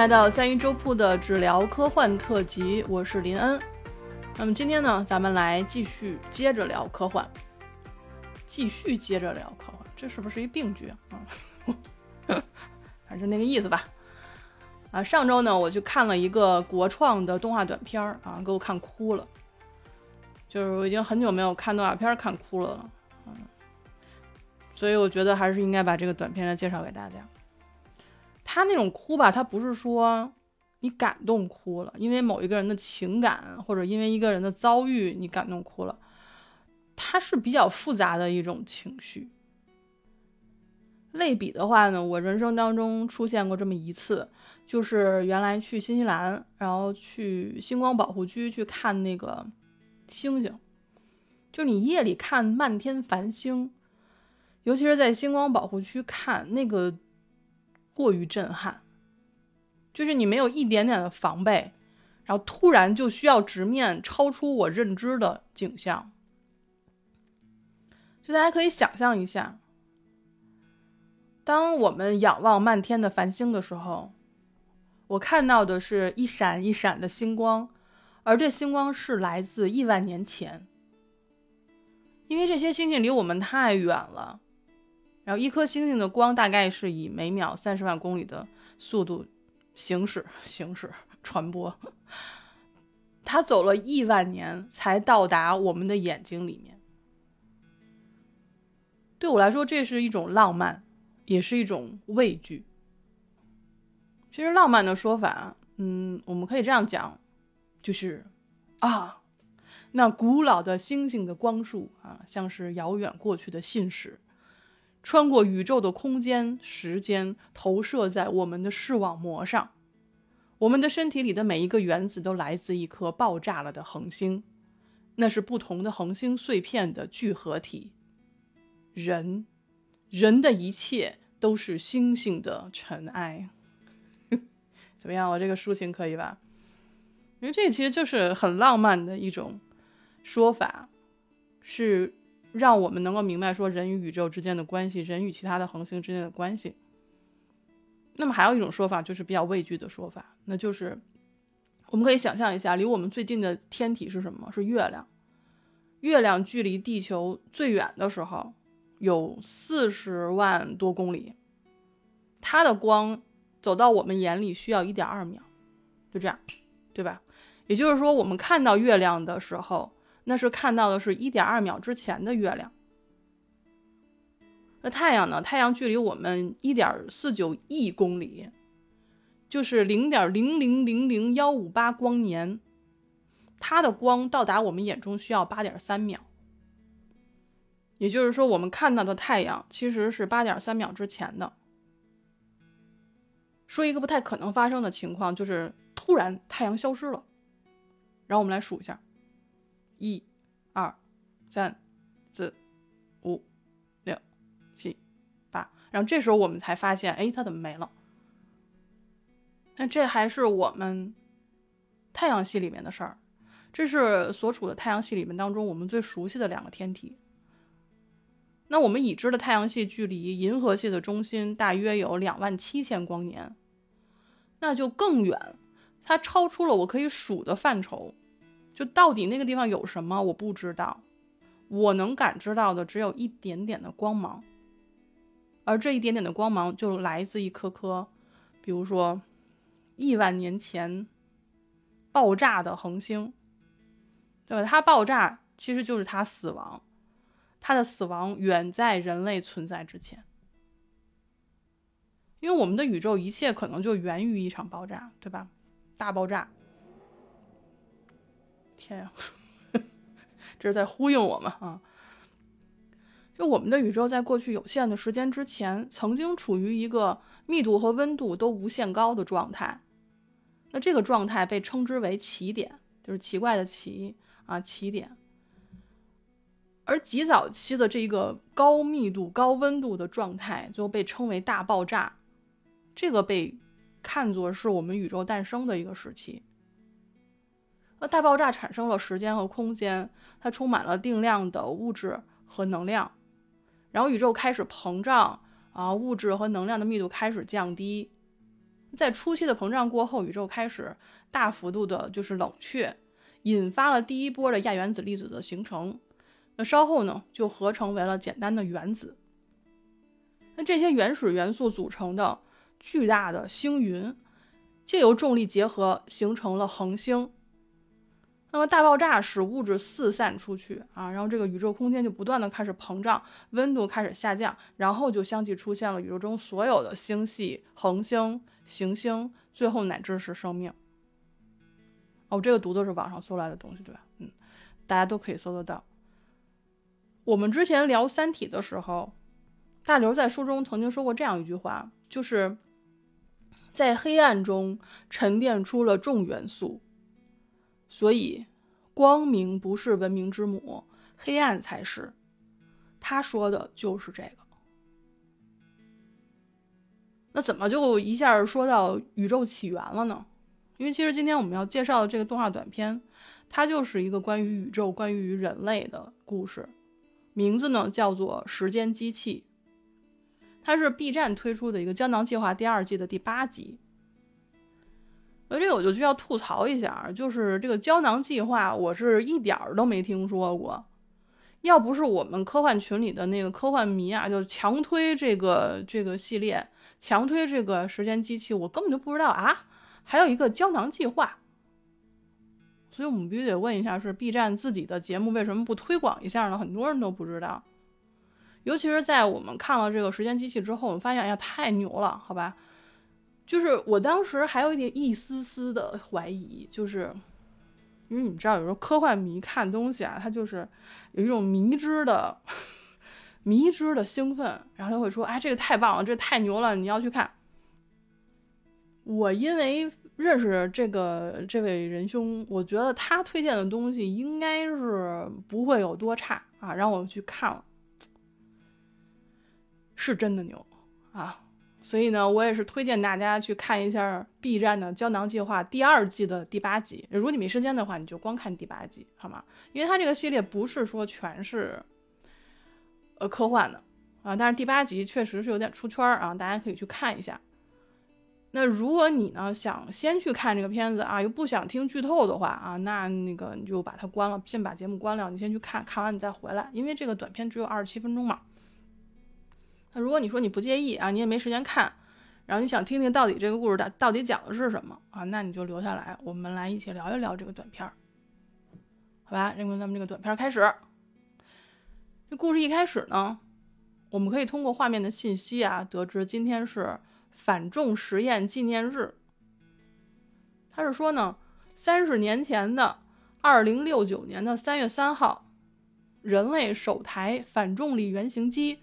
来到三一周铺的治疗科幻特辑，我是林恩。那么今天呢，咱们来继续接着聊科幻，继续接着聊科幻，这是不是一病句啊？反正那个意思吧。啊，上周呢，我去看了一个国创的动画短片儿啊，给我看哭了。就是我已经很久没有看动画片看哭了，嗯，所以我觉得还是应该把这个短片来介绍给大家。他那种哭吧，他不是说你感动哭了，因为某一个人的情感或者因为一个人的遭遇你感动哭了，他是比较复杂的一种情绪。类比的话呢，我人生当中出现过这么一次，就是原来去新西兰，然后去星光保护区去看那个星星，就你夜里看漫天繁星，尤其是在星光保护区看那个。过于震撼，就是你没有一点点的防备，然后突然就需要直面超出我认知的景象。就大家可以想象一下，当我们仰望漫天的繁星的时候，我看到的是一闪一闪的星光，而这星光是来自亿万年前，因为这些星星离我们太远了。然后，一颗星星的光大概是以每秒三十万公里的速度行驶、行驶、传播。它走了亿万年才到达我们的眼睛里面。对我来说，这是一种浪漫，也是一种畏惧。其实，浪漫的说法，嗯，我们可以这样讲，就是啊，那古老的星星的光束啊，像是遥远过去的信使。穿过宇宙的空间、时间，投射在我们的视网膜上。我们的身体里的每一个原子都来自一颗爆炸了的恒星，那是不同的恒星碎片的聚合体。人，人的一切都是星星的尘埃。怎么样？我这个抒情可以吧？因为这其实就是很浪漫的一种说法，是。让我们能够明白说人与宇宙之间的关系，人与其他的恒星之间的关系。那么还有一种说法就是比较畏惧的说法，那就是我们可以想象一下，离我们最近的天体是什么？是月亮。月亮距离地球最远的时候有四十万多公里，它的光走到我们眼里需要一点二秒，就这样，对吧？也就是说，我们看到月亮的时候。那是看到的是一点二秒之前的月亮。那太阳呢？太阳距离我们一点四九亿公里，就是零点零零零零幺五八光年。它的光到达我们眼中需要八点三秒。也就是说，我们看到的太阳其实是八点三秒之前的。说一个不太可能发生的情况，就是突然太阳消失了。然后我们来数一下。一、二、三、四、五、六、七、八，然后这时候我们才发现，哎，它怎么没了？那这还是我们太阳系里面的事儿，这是所处的太阳系里面当中我们最熟悉的两个天体。那我们已知的太阳系距离银河系的中心大约有两万七千光年，那就更远，它超出了我可以数的范畴。就到底那个地方有什么，我不知道。我能感知到的只有一点点的光芒，而这一点点的光芒就来自一颗颗，比如说亿万年前爆炸的恒星，对吧？它爆炸其实就是它死亡，它的死亡远在人类存在之前，因为我们的宇宙一切可能就源于一场爆炸，对吧？大爆炸。天呀，这是在呼应我们啊！就我们的宇宙在过去有限的时间之前，曾经处于一个密度和温度都无限高的状态。那这个状态被称之为奇点，就是奇怪的奇啊，奇点。而极早期的这个高密度、高温度的状态，就被称为大爆炸。这个被看作是我们宇宙诞生的一个时期。那大爆炸产生了时间和空间，它充满了定量的物质和能量，然后宇宙开始膨胀啊，物质和能量的密度开始降低，在初期的膨胀过后，宇宙开始大幅度的就是冷却，引发了第一波的亚原子粒子的形成。那稍后呢，就合成为了简单的原子。那这些原始元素组成的巨大的星云，借由重力结合形成了恒星。那么大爆炸使物质四散出去啊，然后这个宇宙空间就不断的开始膨胀，温度开始下降，然后就相继出现了宇宙中所有的星系、恒星、行星，最后乃至是生命。哦，这个读的是网上搜来的东西，对吧？嗯，大家都可以搜得到。我们之前聊《三体》的时候，大刘在书中曾经说过这样一句话，就是在黑暗中沉淀出了重元素。所以，光明不是文明之母，黑暗才是。他说的就是这个。那怎么就一下说到宇宙起源了呢？因为其实今天我们要介绍的这个动画短片，它就是一个关于宇宙、关于人类的故事，名字呢叫做《时间机器》，它是 B 站推出的一个胶囊计划第二季的第八集。那这个我就需要吐槽一下，就是这个胶囊计划，我是一点儿都没听说过。要不是我们科幻群里的那个科幻迷啊，就强推这个这个系列，强推这个时间机器，我根本就不知道啊，还有一个胶囊计划。所以我们必须得问一下，是 B 站自己的节目为什么不推广一下呢？很多人都不知道，尤其是在我们看了这个时间机器之后，我们发现，哎呀，太牛了，好吧。就是我当时还有一点一丝丝的怀疑，就是因为你知道，有时候科幻迷看东西啊，他就是有一种迷之的 迷之的兴奋，然后他会说：“哎，这个太棒了，这太牛了，你要去看。”我因为认识这个这位仁兄，我觉得他推荐的东西应该是不会有多差啊，让我去看了，是真的牛啊。所以呢，我也是推荐大家去看一下 B 站的《胶囊计划》第二季的第八集。如果你没时间的话，你就光看第八集，好吗？因为它这个系列不是说全是呃科幻的啊，但是第八集确实是有点出圈啊，大家可以去看一下。那如果你呢想先去看这个片子啊，又不想听剧透的话啊，那那个你就把它关了，先把节目关了，你先去看看完你再回来，因为这个短片只有二十七分钟嘛。那如果你说你不介意啊，你也没时间看，然后你想听听到底这个故事的到底讲的是什么啊，那你就留下来，我们来一起聊一聊这个短片儿，好吧？那么咱们这个短片开始。这故事一开始呢，我们可以通过画面的信息啊，得知今天是反重实验纪念日。他是说呢，三十年前的二零六九年的三月三号，人类首台反重力原型机。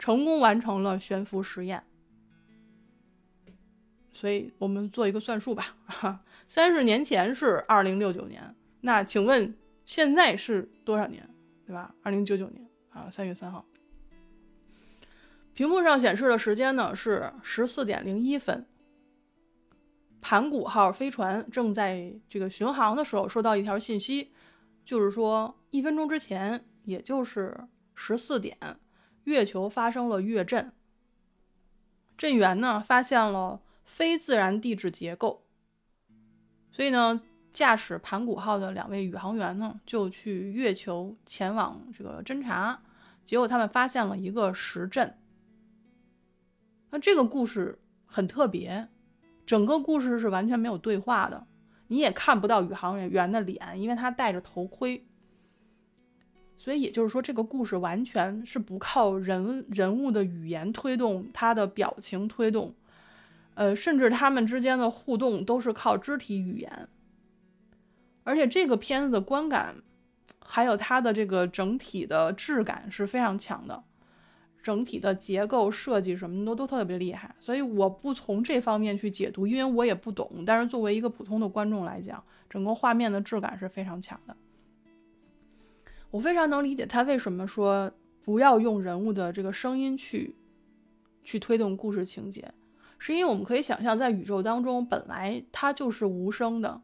成功完成了悬浮实验，所以我们做一个算术吧。三十年前是二零六九年，那请问现在是多少年？对吧？二零九九年啊，三月三号。屏幕上显示的时间呢是十四点零一分。盘古号飞船正在这个巡航的时候，收到一条信息，就是说一分钟之前，也就是十四点。月球发生了月震，震源呢发现了非自然地质结构，所以呢，驾驶盘古号的两位宇航员呢就去月球前往这个侦查，结果他们发现了一个实震。那这个故事很特别，整个故事是完全没有对话的，你也看不到宇航员的脸，因为他戴着头盔。所以也就是说，这个故事完全是不靠人人物的语言推动，他的表情推动，呃，甚至他们之间的互动都是靠肢体语言。而且这个片子的观感，还有它的这个整体的质感是非常强的，整体的结构设计什么的都特别厉害。所以我不从这方面去解读，因为我也不懂。但是作为一个普通的观众来讲，整个画面的质感是非常强的。我非常能理解他为什么说不要用人物的这个声音去去推动故事情节，是因为我们可以想象，在宇宙当中本来它就是无声的。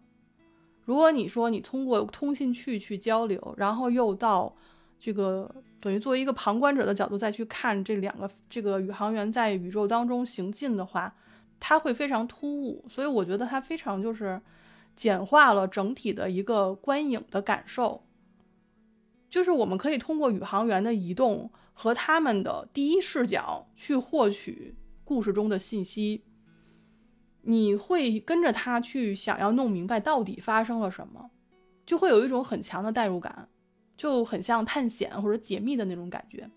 如果你说你通过通信器去交流，然后又到这个等于作为一个旁观者的角度再去看这两个这个宇航员在宇宙当中行进的话，它会非常突兀，所以我觉得它非常就是简化了整体的一个观影的感受。就是我们可以通过宇航员的移动和他们的第一视角去获取故事中的信息，你会跟着他去想要弄明白到底发生了什么，就会有一种很强的代入感，就很像探险或者解密的那种感觉。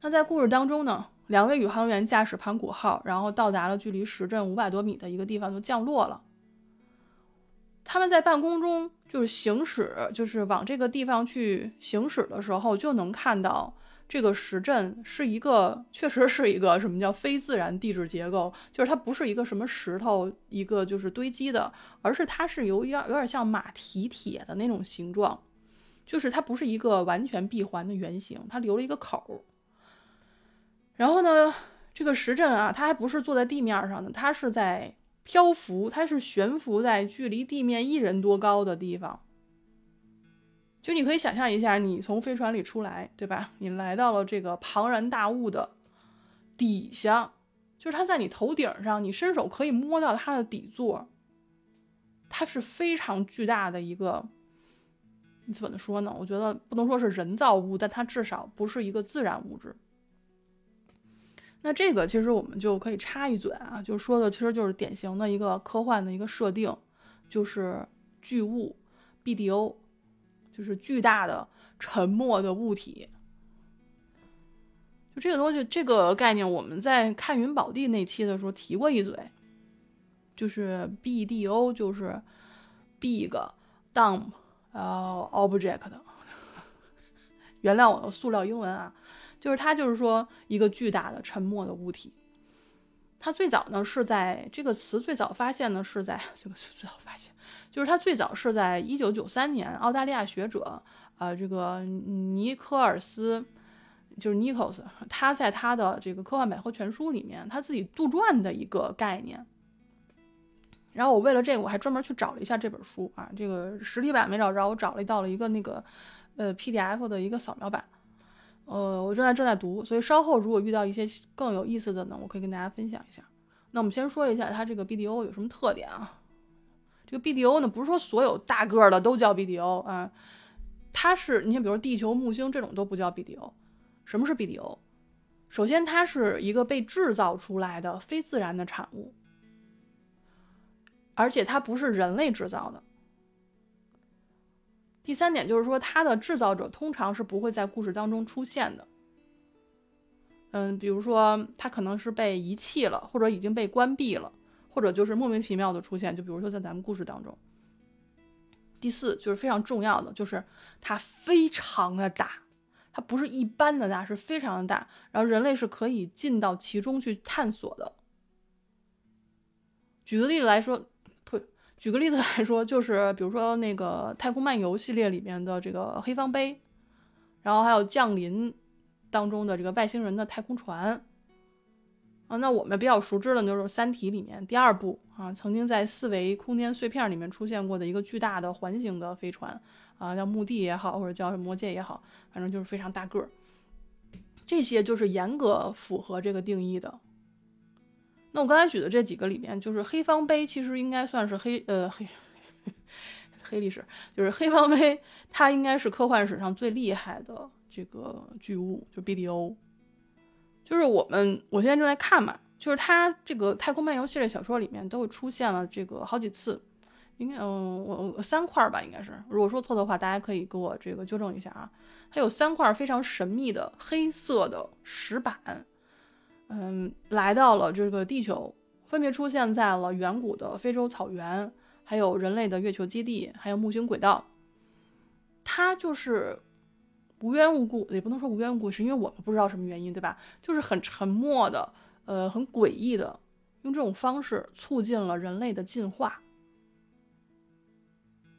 那在故事当中呢，两位宇航员驾驶盘古号，然后到达了距离石阵五百多米的一个地方，就降落了。他们在半空中就是行驶，就是往这个地方去行驶的时候，就能看到这个石阵是一个，确实是一个什么叫非自然地质结构，就是它不是一个什么石头，一个就是堆积的，而是它是有点有点像马蹄铁的那种形状，就是它不是一个完全闭环的圆形，它留了一个口。然后呢，这个石阵啊，它还不是坐在地面上的，它是在。漂浮，它是悬浮在距离地面一人多高的地方。就你可以想象一下，你从飞船里出来，对吧？你来到了这个庞然大物的底下，就是它在你头顶上，你伸手可以摸到它的底座。它是非常巨大的一个，你怎么说呢？我觉得不能说是人造物，但它至少不是一个自然物质。那这个其实我们就可以插一嘴啊，就说的其实就是典型的一个科幻的一个设定，就是巨物 BDO，就是巨大的沉默的物体。就这个东西，这个概念我们在看云宝地那期的时候提过一嘴，就是 BDO 就是 Big Dumb 呃 Object，原谅我的塑料英文啊。就是它，就是说一个巨大的沉默的物体。它最早呢是在这个词最早发现呢是在这个 最早发现，就是它最早是在一九九三年，澳大利亚学者呃这个尼科尔斯就是 Nichols，他在他的这个科幻百科全书里面他自己杜撰的一个概念。然后我为了这个我还专门去找了一下这本书啊，这个实体版没找着，我找了到了一个那个呃 PDF 的一个扫描版。呃，我正在正在读，所以稍后如果遇到一些更有意思的呢，我可以跟大家分享一下。那我们先说一下它这个 BDO 有什么特点啊？这个 BDO 呢，不是说所有大个儿的都叫 BDO 啊，它是你像比如地球、木星这种都不叫 BDO。什么是 BDO？首先，它是一个被制造出来的非自然的产物，而且它不是人类制造的。第三点就是说，它的制造者通常是不会在故事当中出现的。嗯，比如说，它可能是被遗弃了，或者已经被关闭了，或者就是莫名其妙的出现。就比如说在咱们故事当中。第四就是非常重要的，就是它非常的大，它不是一般的大，是非常的大。然后人类是可以进到其中去探索的。举个例子来说。举个例子来说，就是比如说那个《太空漫游》系列里面的这个黑方杯，然后还有《降临》当中的这个外星人的太空船啊。那我们比较熟知的就是《三体》里面第二部啊，曾经在四维空间碎片里面出现过的一个巨大的环形的飞船啊，叫墓地也好，或者叫魔戒也好，反正就是非常大个儿。这些就是严格符合这个定义的。那我刚才举的这几个里面，就是黑方杯，其实应该算是黑呃黑 黑历史，就是黑方杯，它应该是科幻史上最厉害的这个巨物，就 BDO。就是我们我现在正在看嘛，就是它这个太空漫游系列小说里面都出现了这个好几次，应该嗯我三块吧，应该是，如果说错的话，大家可以给我这个纠正一下啊。它有三块非常神秘的黑色的石板。嗯，来到了这个地球，分别出现在了远古的非洲草原，还有人类的月球基地，还有木星轨道。它就是无缘无故，也不能说无缘无故，是因为我们不知道什么原因，对吧？就是很沉默的，呃，很诡异的，用这种方式促进了人类的进化。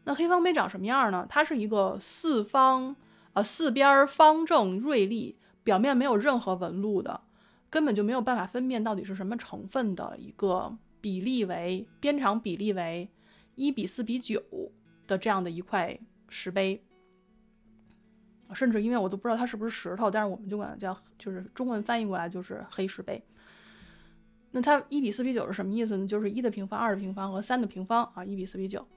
那黑方杯长什么样呢？它是一个四方，呃，四边方正锐利，表面没有任何纹路的。根本就没有办法分辨到底是什么成分的一个比例为边长比例为一比四比九的这样的一块石碑，甚至因为我都不知道它是不是石头，但是我们就管它叫，就是中文翻译过来就是黑石碑。那它一比四比九是什么意思呢？就是一的平方、二的平方和三的平方啊，一比四比九。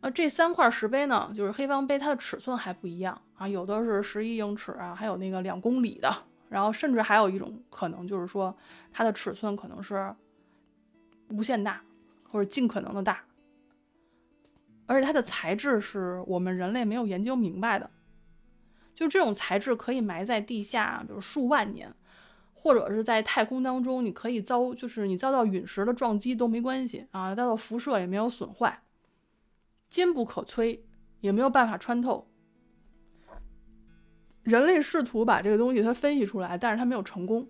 啊，这三块石碑呢，就是黑方碑，它的尺寸还不一样啊，有的是十一英尺啊，还有那个两公里的，然后甚至还有一种可能就是说，它的尺寸可能是无限大或者尽可能的大，而且它的材质是我们人类没有研究明白的，就这种材质可以埋在地下，比如数万年，或者是在太空当中，你可以遭就是你遭到陨石的撞击都没关系啊，遭到辐射也没有损坏。坚不可摧，也没有办法穿透。人类试图把这个东西它分析出来，但是它没有成功。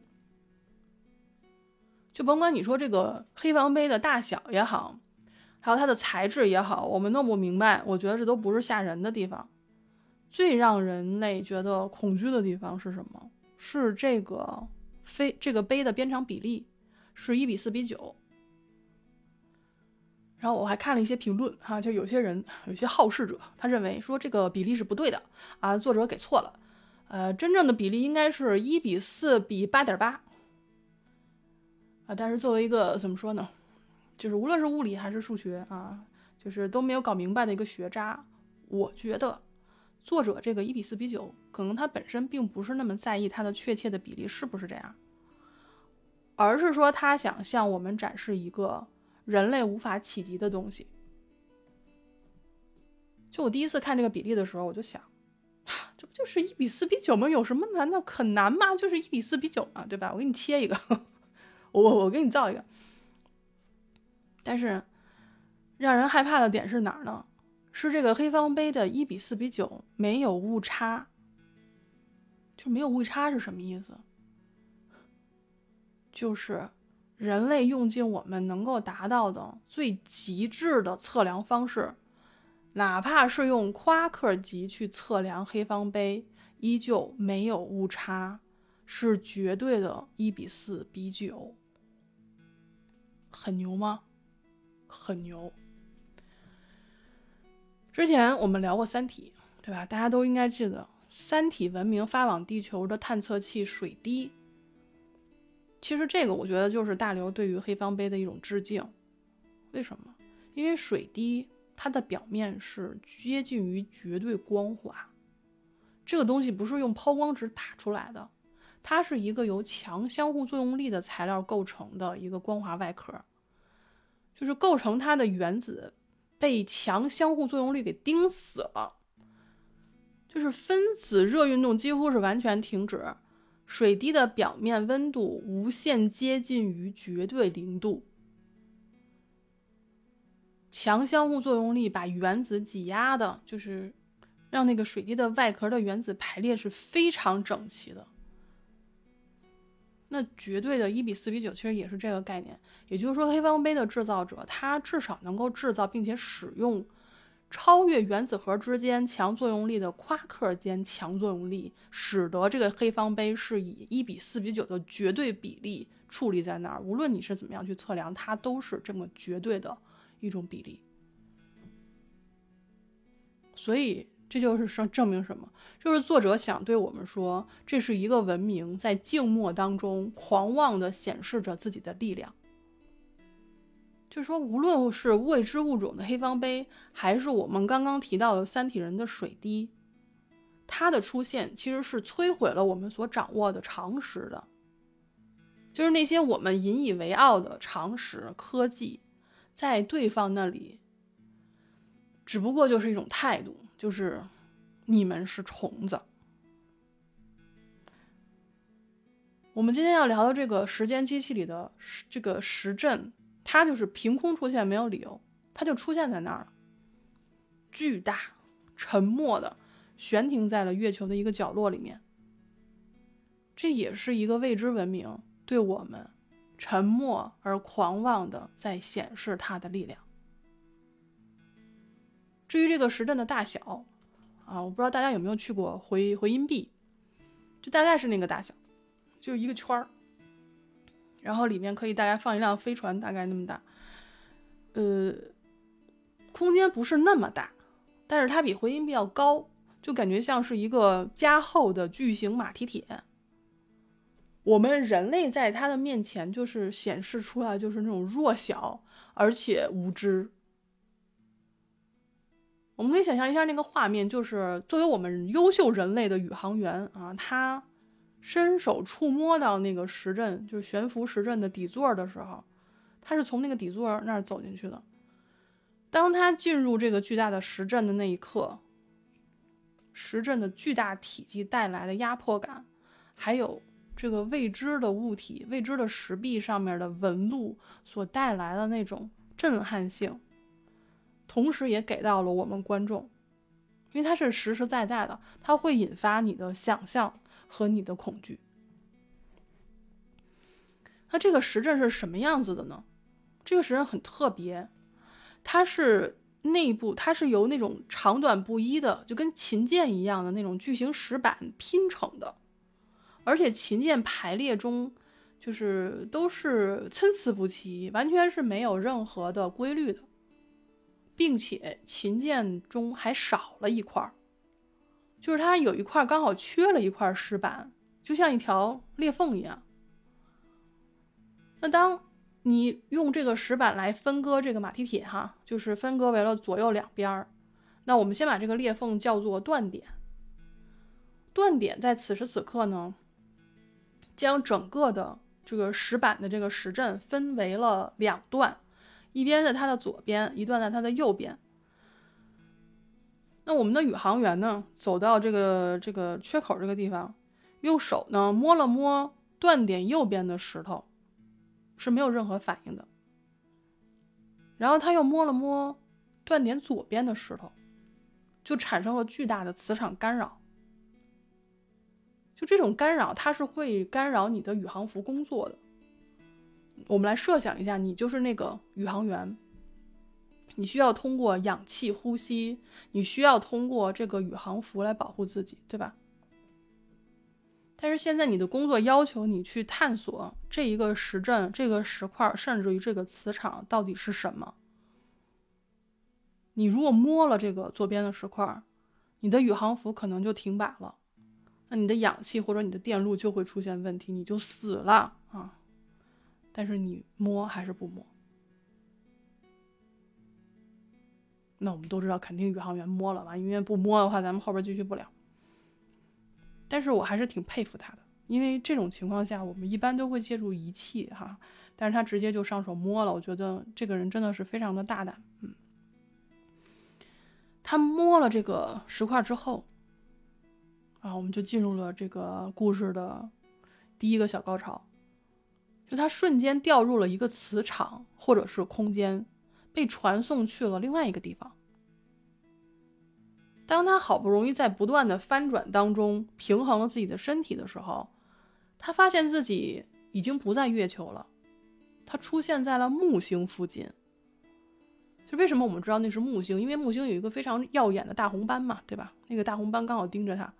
就甭管你说这个黑方碑的大小也好，还有它的材质也好，我们弄不明白。我觉得这都不是吓人的地方，最让人类觉得恐惧的地方是什么？是这个非这个碑的边长比例是一比四比九。然后我还看了一些评论，哈，就有些人有些好事者，他认为说这个比例是不对的啊，作者给错了，呃，真正的比例应该是一比四比八点八啊。但是作为一个怎么说呢，就是无论是物理还是数学啊，就是都没有搞明白的一个学渣，我觉得作者这个一比四比九，可能他本身并不是那么在意它的确切的比例是不是这样，而是说他想向我们展示一个。人类无法企及的东西。就我第一次看这个比例的时候，我就想，这不就是一比四比九吗？有什么难的？很难吗？就是一比四比九嘛，对吧？我给你切一个，我我给你造一个。但是，让人害怕的点是哪儿呢？是这个黑方碑的一比四比九没有误差。就没有误差是什么意思？就是。人类用尽我们能够达到的最极致的测量方式，哪怕是用夸克级去测量黑方碑，依旧没有误差，是绝对的一比四比九，很牛吗？很牛。之前我们聊过《三体》，对吧？大家都应该记得，三体文明发往地球的探测器水滴。其实这个我觉得就是大刘对于黑方碑的一种致敬，为什么？因为水滴它的表面是接近于绝对光滑，这个东西不是用抛光纸打出来的，它是一个由强相互作用力的材料构成的一个光滑外壳，就是构成它的原子被强相互作用力给钉死了，就是分子热运动几乎是完全停止。水滴的表面温度无限接近于绝对零度，强相互作用力把原子挤压的，就是让那个水滴的外壳的原子排列是非常整齐的。那绝对的一比四比九其实也是这个概念，也就是说，黑方杯的制造者他至少能够制造并且使用。超越原子核之间强作用力的夸克间强作用力，使得这个黑方杯是以一比四比九的绝对比例矗立在那儿。无论你是怎么样去测量，它都是这么绝对的一种比例。所以这就是证证明什么？就是作者想对我们说，这是一个文明在静默当中狂妄的显示着自己的力量。就是说，无论是未知物种的黑方碑，还是我们刚刚提到的三体人的水滴，它的出现其实是摧毁了我们所掌握的常识的。就是那些我们引以为傲的常识科技，在对方那里，只不过就是一种态度，就是你们是虫子。我们今天要聊的这个时间机器里的这个时阵。它就是凭空出现，没有理由，它就出现在那儿了。巨大、沉默的悬停在了月球的一个角落里面。这也是一个未知文明对我们沉默而狂妄的在显示它的力量。至于这个石阵的大小，啊，我不知道大家有没有去过回回音壁，就大概是那个大小，就一个圈儿。然后里面可以大概放一辆飞船，大概那么大，呃，空间不是那么大，但是它比回音壁要高，就感觉像是一个加厚的巨型马蹄铁。我们人类在他的面前就是显示出来就是那种弱小而且无知。我们可以想象一下那个画面，就是作为我们优秀人类的宇航员啊，他伸手触摸到那个石阵，就是悬浮石阵的底座的时候，他是从那个底座那儿走进去的。当他进入这个巨大的石阵的那一刻，石阵的巨大体积带来的压迫感，还有这个未知的物体、未知的石壁上面的纹路所带来的那种震撼性。同时也给到了我们观众，因为它是实实在在的，它会引发你的想象和你的恐惧。那这个石阵是什么样子的呢？这个石阵很特别，它是内部它是由那种长短不一的，就跟琴键一样的那种巨型石板拼成的，而且琴键排列中就是都是参差不齐，完全是没有任何的规律的。并且琴键中还少了一块儿，就是它有一块刚好缺了一块石板，就像一条裂缝一样。那当你用这个石板来分割这个马蹄铁，哈，就是分割为了左右两边儿。那我们先把这个裂缝叫做断点。断点在此时此刻呢，将整个的这个石板的这个石阵分为了两段。一边在它的左边，一段在它的右边。那我们的宇航员呢，走到这个这个缺口这个地方，用手呢摸了摸断点右边的石头，是没有任何反应的。然后他又摸了摸断点左边的石头，就产生了巨大的磁场干扰。就这种干扰，它是会干扰你的宇航服工作的。我们来设想一下，你就是那个宇航员，你需要通过氧气呼吸，你需要通过这个宇航服来保护自己，对吧？但是现在你的工作要求你去探索这一个石阵、这个石块，甚至于这个磁场到底是什么。你如果摸了这个左边的石块，你的宇航服可能就停摆了，那你的氧气或者你的电路就会出现问题，你就死了啊！但是你摸还是不摸？那我们都知道，肯定宇航员摸了吧？因为不摸的话，咱们后边继续不了。但是我还是挺佩服他的，因为这种情况下，我们一般都会借助仪器哈，但是他直接就上手摸了，我觉得这个人真的是非常的大胆。嗯，他摸了这个石块之后，然后，我们就进入了这个故事的第一个小高潮。就他瞬间掉入了一个磁场，或者是空间，被传送去了另外一个地方。当他好不容易在不断的翻转当中平衡了自己的身体的时候，他发现自己已经不在月球了，他出现在了木星附近。就为什么我们知道那是木星？因为木星有一个非常耀眼的大红斑嘛，对吧？那个大红斑刚好盯着他。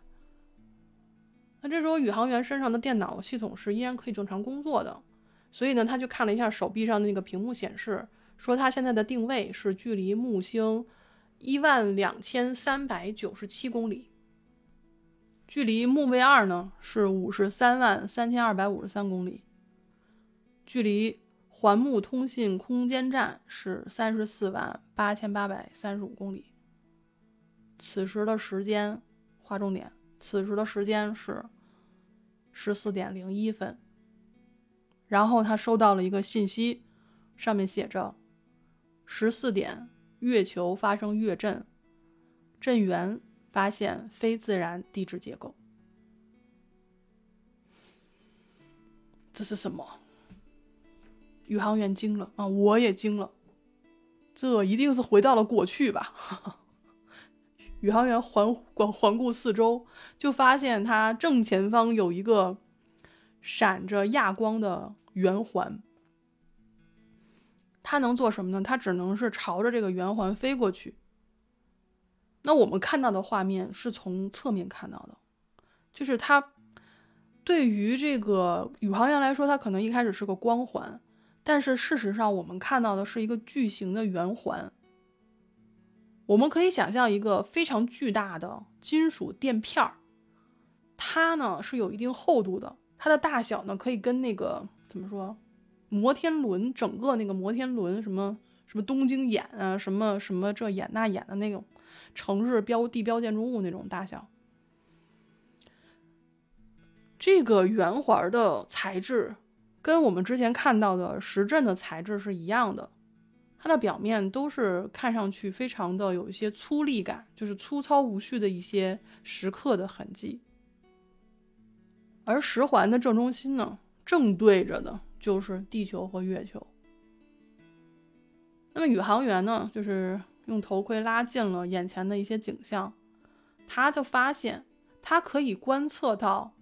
那这时候宇航员身上的电脑系统是依然可以正常工作的。所以呢，他就看了一下手臂上的那个屏幕显示，说他现在的定位是距离木星一万两千三百九十七公里，距离木卫二呢是五十三万三千二百五十三公里，距离环木通信空间站是三十四万八千八百三十五公里。此时的时间，划重点，此时的时间是十四点零一分。然后他收到了一个信息，上面写着：“十四点，月球发生月震，震源发现非自然地质结构。”这是什么？宇航员惊了啊！我也惊了，这一定是回到了过去吧？宇航员环环环顾四周，就发现他正前方有一个。闪着亚光的圆环，它能做什么呢？它只能是朝着这个圆环飞过去。那我们看到的画面是从侧面看到的，就是它对于这个宇航员来说，它可能一开始是个光环，但是事实上我们看到的是一个巨型的圆环。我们可以想象一个非常巨大的金属垫片儿，它呢是有一定厚度的。它的大小呢可以跟那个怎么说，摩天轮整个那个摩天轮什么什么东京眼啊，什么什么这眼那眼的那种城市标地标建筑物那种大小。这个圆环的材质跟我们之前看到的石阵的材质是一样的，它的表面都是看上去非常的有一些粗粝感，就是粗糙无序的一些石刻的痕迹。而十环的正中心呢，正对着的就是地球和月球。那么宇航员呢，就是用头盔拉近了眼前的一些景象，他就发现他可以观测到。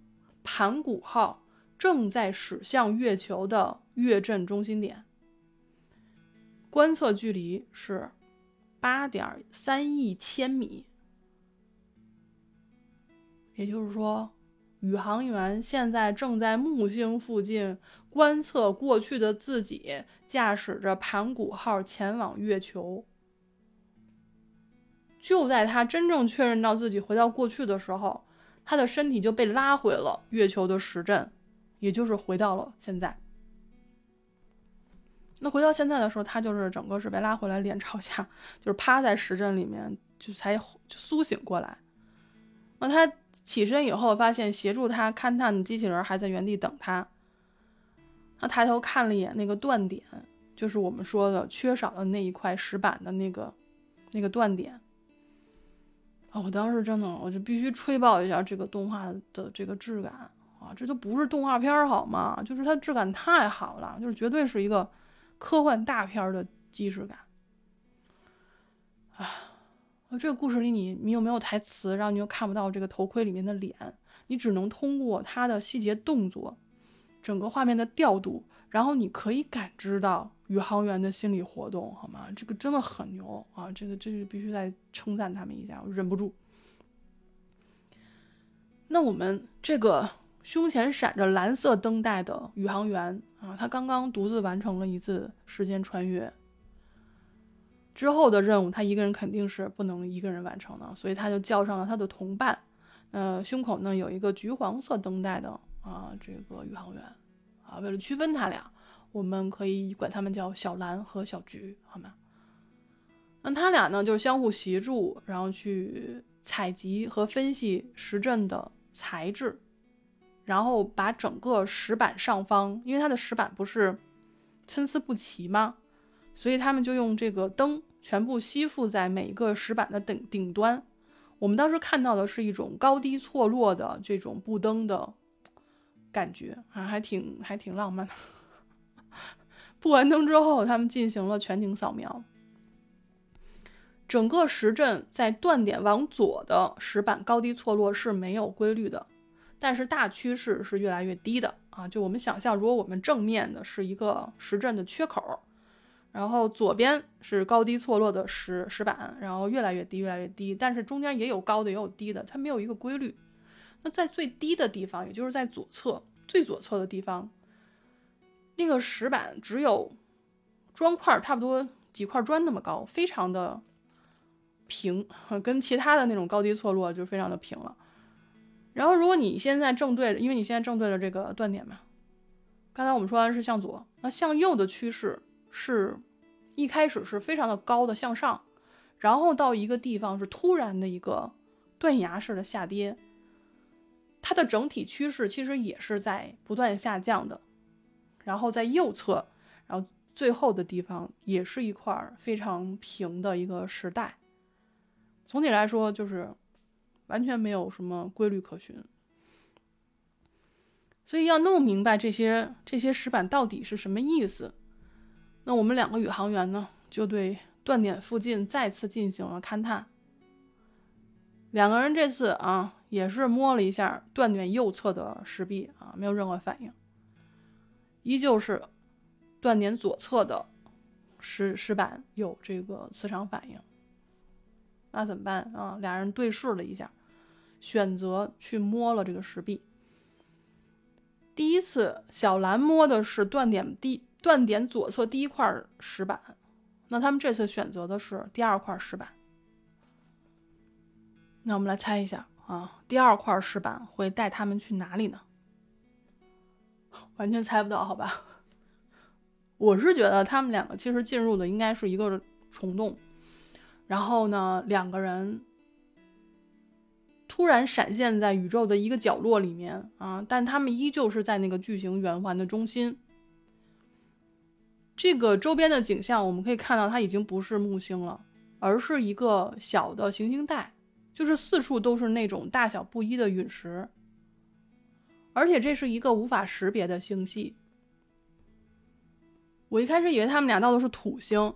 盘古号正在驶向月球的月震中心点，观测距离是八点三亿千米。也就是说，宇航员现在正在木星附近观测过去的自己驾驶着盘古号前往月球。就在他真正确认到自己回到过去的时候。他的身体就被拉回了月球的时阵，也就是回到了现在。那回到现在的时候，他就是整个是被拉回来，脸朝下，就是趴在石阵里面，就才就苏醒过来。那他起身以后，发现协助他勘探的机器人还在原地等他。他抬头看了一眼那个断点，就是我们说的缺少的那一块石板的那个那个断点。啊我当时真的，我就必须吹爆一下这个动画的这个质感啊！这都不是动画片好吗？就是它质感太好了，就是绝对是一个科幻大片的即视感。啊，这个故事里你你又没有台词，然后你又看不到这个头盔里面的脸，你只能通过它的细节动作，整个画面的调度，然后你可以感知到。宇航员的心理活动，好吗？这个真的很牛啊！这个，这个必须再称赞他们一下，我忍不住。那我们这个胸前闪着蓝色灯带的宇航员啊，他刚刚独自完成了一次时间穿越。之后的任务，他一个人肯定是不能一个人完成的，所以他就叫上了他的同伴。呃，胸口呢有一个橘黄色灯带的啊，这个宇航员啊，为了区分他俩。我们可以管他们叫小蓝和小橘，好吗？那他俩呢，就相互协助，然后去采集和分析石阵的材质，然后把整个石板上方，因为它的石板不是参差不齐吗？所以他们就用这个灯全部吸附在每一个石板的顶顶端。我们当时看到的是一种高低错落的这种布灯的感觉啊，还挺还挺浪漫的。布完灯之后，他们进行了全景扫描。整个石阵在断点往左的石板高低错落是没有规律的，但是大趋势是越来越低的啊！就我们想象，如果我们正面的是一个石阵的缺口，然后左边是高低错落的石石板，然后越来越低，越来越低，但是中间也有高的，也有低的，它没有一个规律。那在最低的地方，也就是在左侧最左侧的地方。那个石板只有砖块差不多几块砖那么高，非常的平，跟其他的那种高低错落就非常的平了。然后，如果你现在正对着，因为你现在正对着这个断点嘛，刚才我们说完是向左，那向右的趋势是一开始是非常的高的向上，然后到一个地方是突然的一个断崖式的下跌，它的整体趋势其实也是在不断下降的。然后在右侧，然后最后的地方也是一块非常平的一个时代。总体来说，就是完全没有什么规律可循。所以要弄明白这些这些石板到底是什么意思，那我们两个宇航员呢，就对断点附近再次进行了勘探。两个人这次啊，也是摸了一下断点右侧的石壁啊，没有任何反应。依旧是断点左侧的石石板有这个磁场反应，那怎么办啊？俩人对视了一下，选择去摸了这个石壁。第一次，小兰摸的是断点第断点左侧第一块石板，那他们这次选择的是第二块石板。那我们来猜一下啊，第二块石板会带他们去哪里呢？完全猜不到，好吧？我是觉得他们两个其实进入的应该是一个虫洞，然后呢，两个人突然闪现在宇宙的一个角落里面啊，但他们依旧是在那个巨型圆环的中心。这个周边的景象，我们可以看到，它已经不是木星了，而是一个小的行星带，就是四处都是那种大小不一的陨石，而且这是一个无法识别的星系。我一开始以为他们俩到的是土星，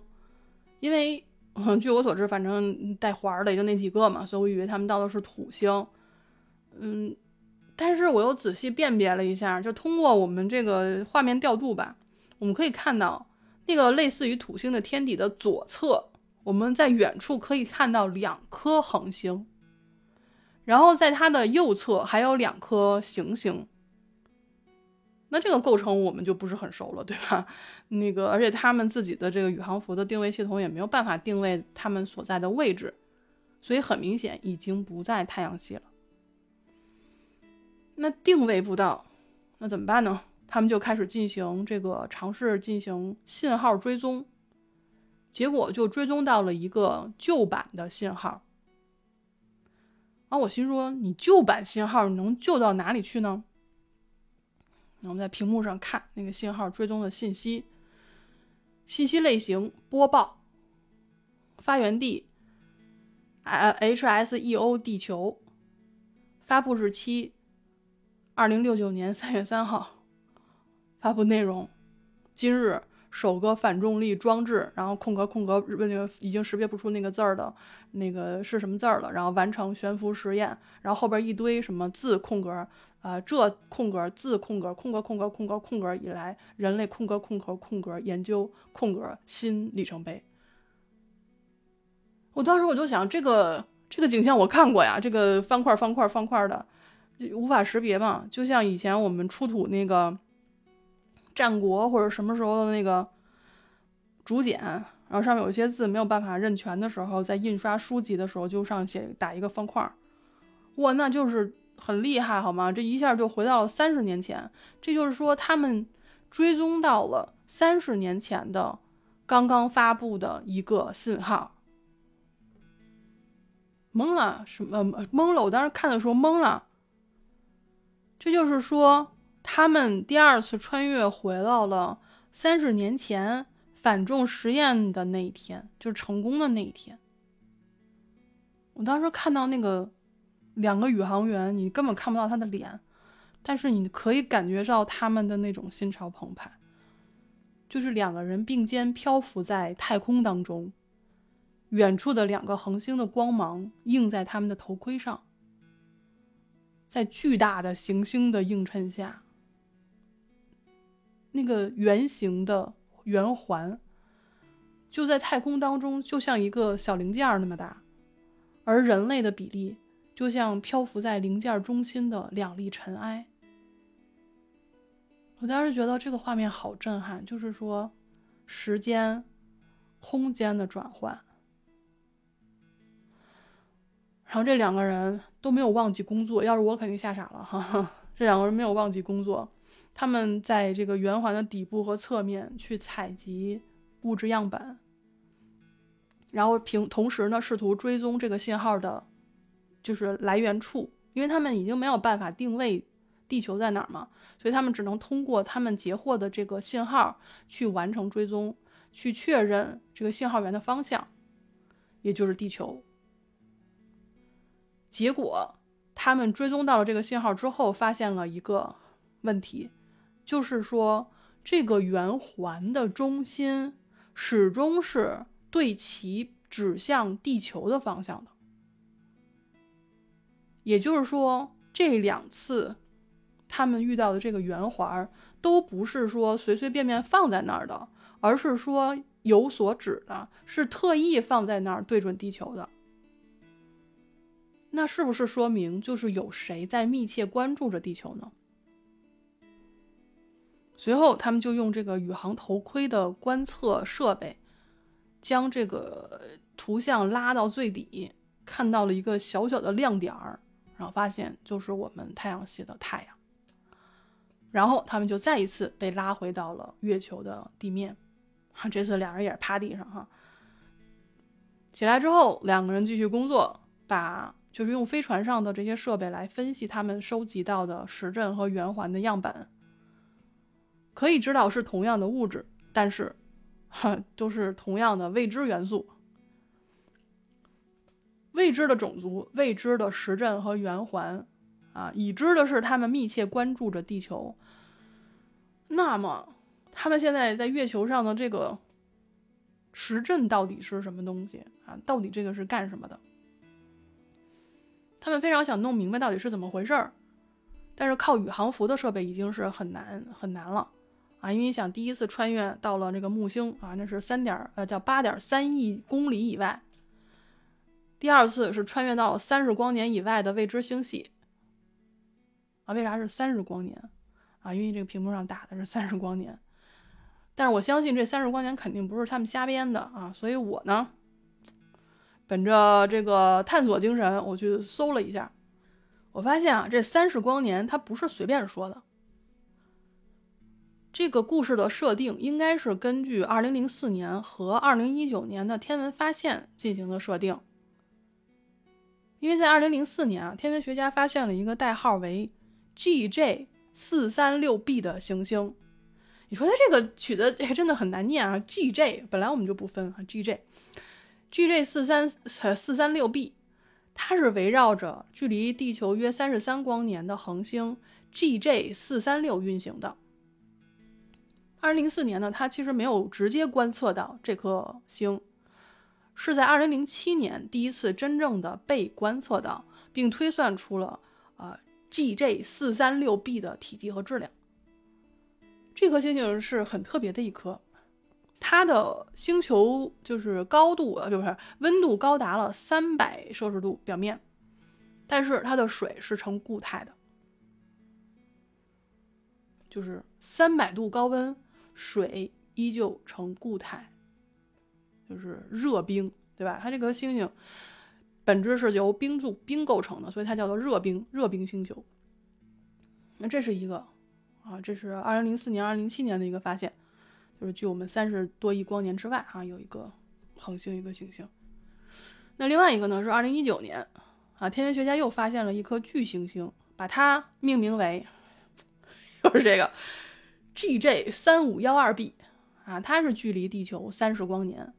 因为嗯 据我所知，反正带环的也就那几个嘛，所以我以为他们到的是土星。嗯，但是我又仔细辨别了一下，就通过我们这个画面调度吧，我们可以看到。那个类似于土星的天体的左侧，我们在远处可以看到两颗恒星，然后在它的右侧还有两颗行星。那这个构成我们就不是很熟了，对吧？那个，而且他们自己的这个宇航服的定位系统也没有办法定位他们所在的位置，所以很明显已经不在太阳系了。那定位不到，那怎么办呢？他们就开始进行这个尝试进行信号追踪，结果就追踪到了一个旧版的信号。啊，我心说，你旧版信号能旧到哪里去呢？我们在屏幕上看那个信号追踪的信息，信息类型播报，发源地 HSEO 地球，发布日期二零六九年三月三号。发布内容：今日首个反重力装置，然后空格空格，那个已经识别不出那个字儿的，那个是什么字儿了？然后完成悬浮实验，然后后边一堆什么字空格啊，这空格字空格空格空格空格空格以来，人类空格空格空格研究空格新里程碑。我当时我就想，这个这个景象我看过呀，这个方块方块方块的，无法识别嘛，就像以前我们出土那个。战国或者什么时候的那个竹简，然后上面有一些字没有办法认全的时候，在印刷书籍的时候就上写打一个方块，哇，那就是很厉害，好吗？这一下就回到了三十年前，这就是说他们追踪到了三十年前的刚刚发布的一个信号，懵了，什么懵了？我当时看的时候懵了，这就是说。他们第二次穿越回到了三十年前反重实验的那一天，就是成功的那一天。我当时看到那个两个宇航员，你根本看不到他的脸，但是你可以感觉到他们的那种心潮澎湃。就是两个人并肩漂浮在太空当中，远处的两个恒星的光芒映在他们的头盔上，在巨大的行星的映衬下。那个圆形的圆环，就在太空当中，就像一个小零件那么大，而人类的比例就像漂浮在零件中心的两粒尘埃。我当时觉得这个画面好震撼，就是说时间、空间的转换。然后这两个人都没有忘记工作，要是我肯定吓傻了哈。这两个人没有忘记工作。他们在这个圆环的底部和侧面去采集物质样本，然后平同时呢，试图追踪这个信号的，就是来源处，因为他们已经没有办法定位地球在哪儿嘛，所以他们只能通过他们截获的这个信号去完成追踪，去确认这个信号源的方向，也就是地球。结果他们追踪到了这个信号之后，发现了一个问题。就是说，这个圆环的中心始终是对其指向地球的方向的。也就是说，这两次他们遇到的这个圆环都不是说随随便便放在那儿的，而是说有所指的，是特意放在那儿对准地球的。那是不是说明就是有谁在密切关注着地球呢？随后，他们就用这个宇航头盔的观测设备，将这个图像拉到最底，看到了一个小小的亮点儿，然后发现就是我们太阳系的太阳。然后他们就再一次被拉回到了月球的地面。哈，这次两人也是趴地上哈。起来之后，两个人继续工作，把就是用飞船上的这些设备来分析他们收集到的时阵和圆环的样本。可以知道是同样的物质，但是哈都是同样的未知元素。未知的种族、未知的时阵和圆环，啊，已知的是他们密切关注着地球。那么，他们现在在月球上的这个时阵到底是什么东西啊？到底这个是干什么的？他们非常想弄明白到底是怎么回事儿，但是靠宇航服的设备已经是很难很难了啊！因为你想，第一次穿越到了这个木星啊，那是三点呃叫八点三亿公里以外。第二次是穿越到三十光年以外的未知星系，啊，为啥是三十光年？啊，因为这个屏幕上打的是三十光年，但是我相信这三十光年肯定不是他们瞎编的啊，所以我呢，本着这个探索精神，我去搜了一下，我发现啊，这三十光年它不是随便说的，这个故事的设定应该是根据二零零四年和二零一九年的天文发现进行的设定。因为在二零零四年啊，天文学家发现了一个代号为 GJ 四三六 b 的行星。你说它这个取的还真的很难念啊！GJ 本来我们就不分啊，GJ，GJ 四三四三六 b，它是围绕着距离地球约三十三光年的恒星 GJ 四三六运行的。二零零四年呢，它其实没有直接观测到这颗星。是在二零零七年第一次真正的被观测到，并推算出了呃 GJ 四三六 b 的体积和质量。这颗星星是很特别的一颗，它的星球就是高度呃，就是温度高达了三百摄氏度表面，但是它的水是呈固态的，就是三百度高温，水依旧呈固态。就是热冰，对吧？它这颗星星本质是由冰柱冰构成的，所以它叫做热冰热冰星球。那这是一个啊，这是二零零四年、二零零七年的一个发现，就是距我们三十多亿光年之外啊，有一个恒星，一个行星。那另外一个呢，是二零一九年啊，天文学家又发现了一颗巨行星，把它命名为 又是这个 GJ 三五幺二 b 啊，它是距离地球三十光年。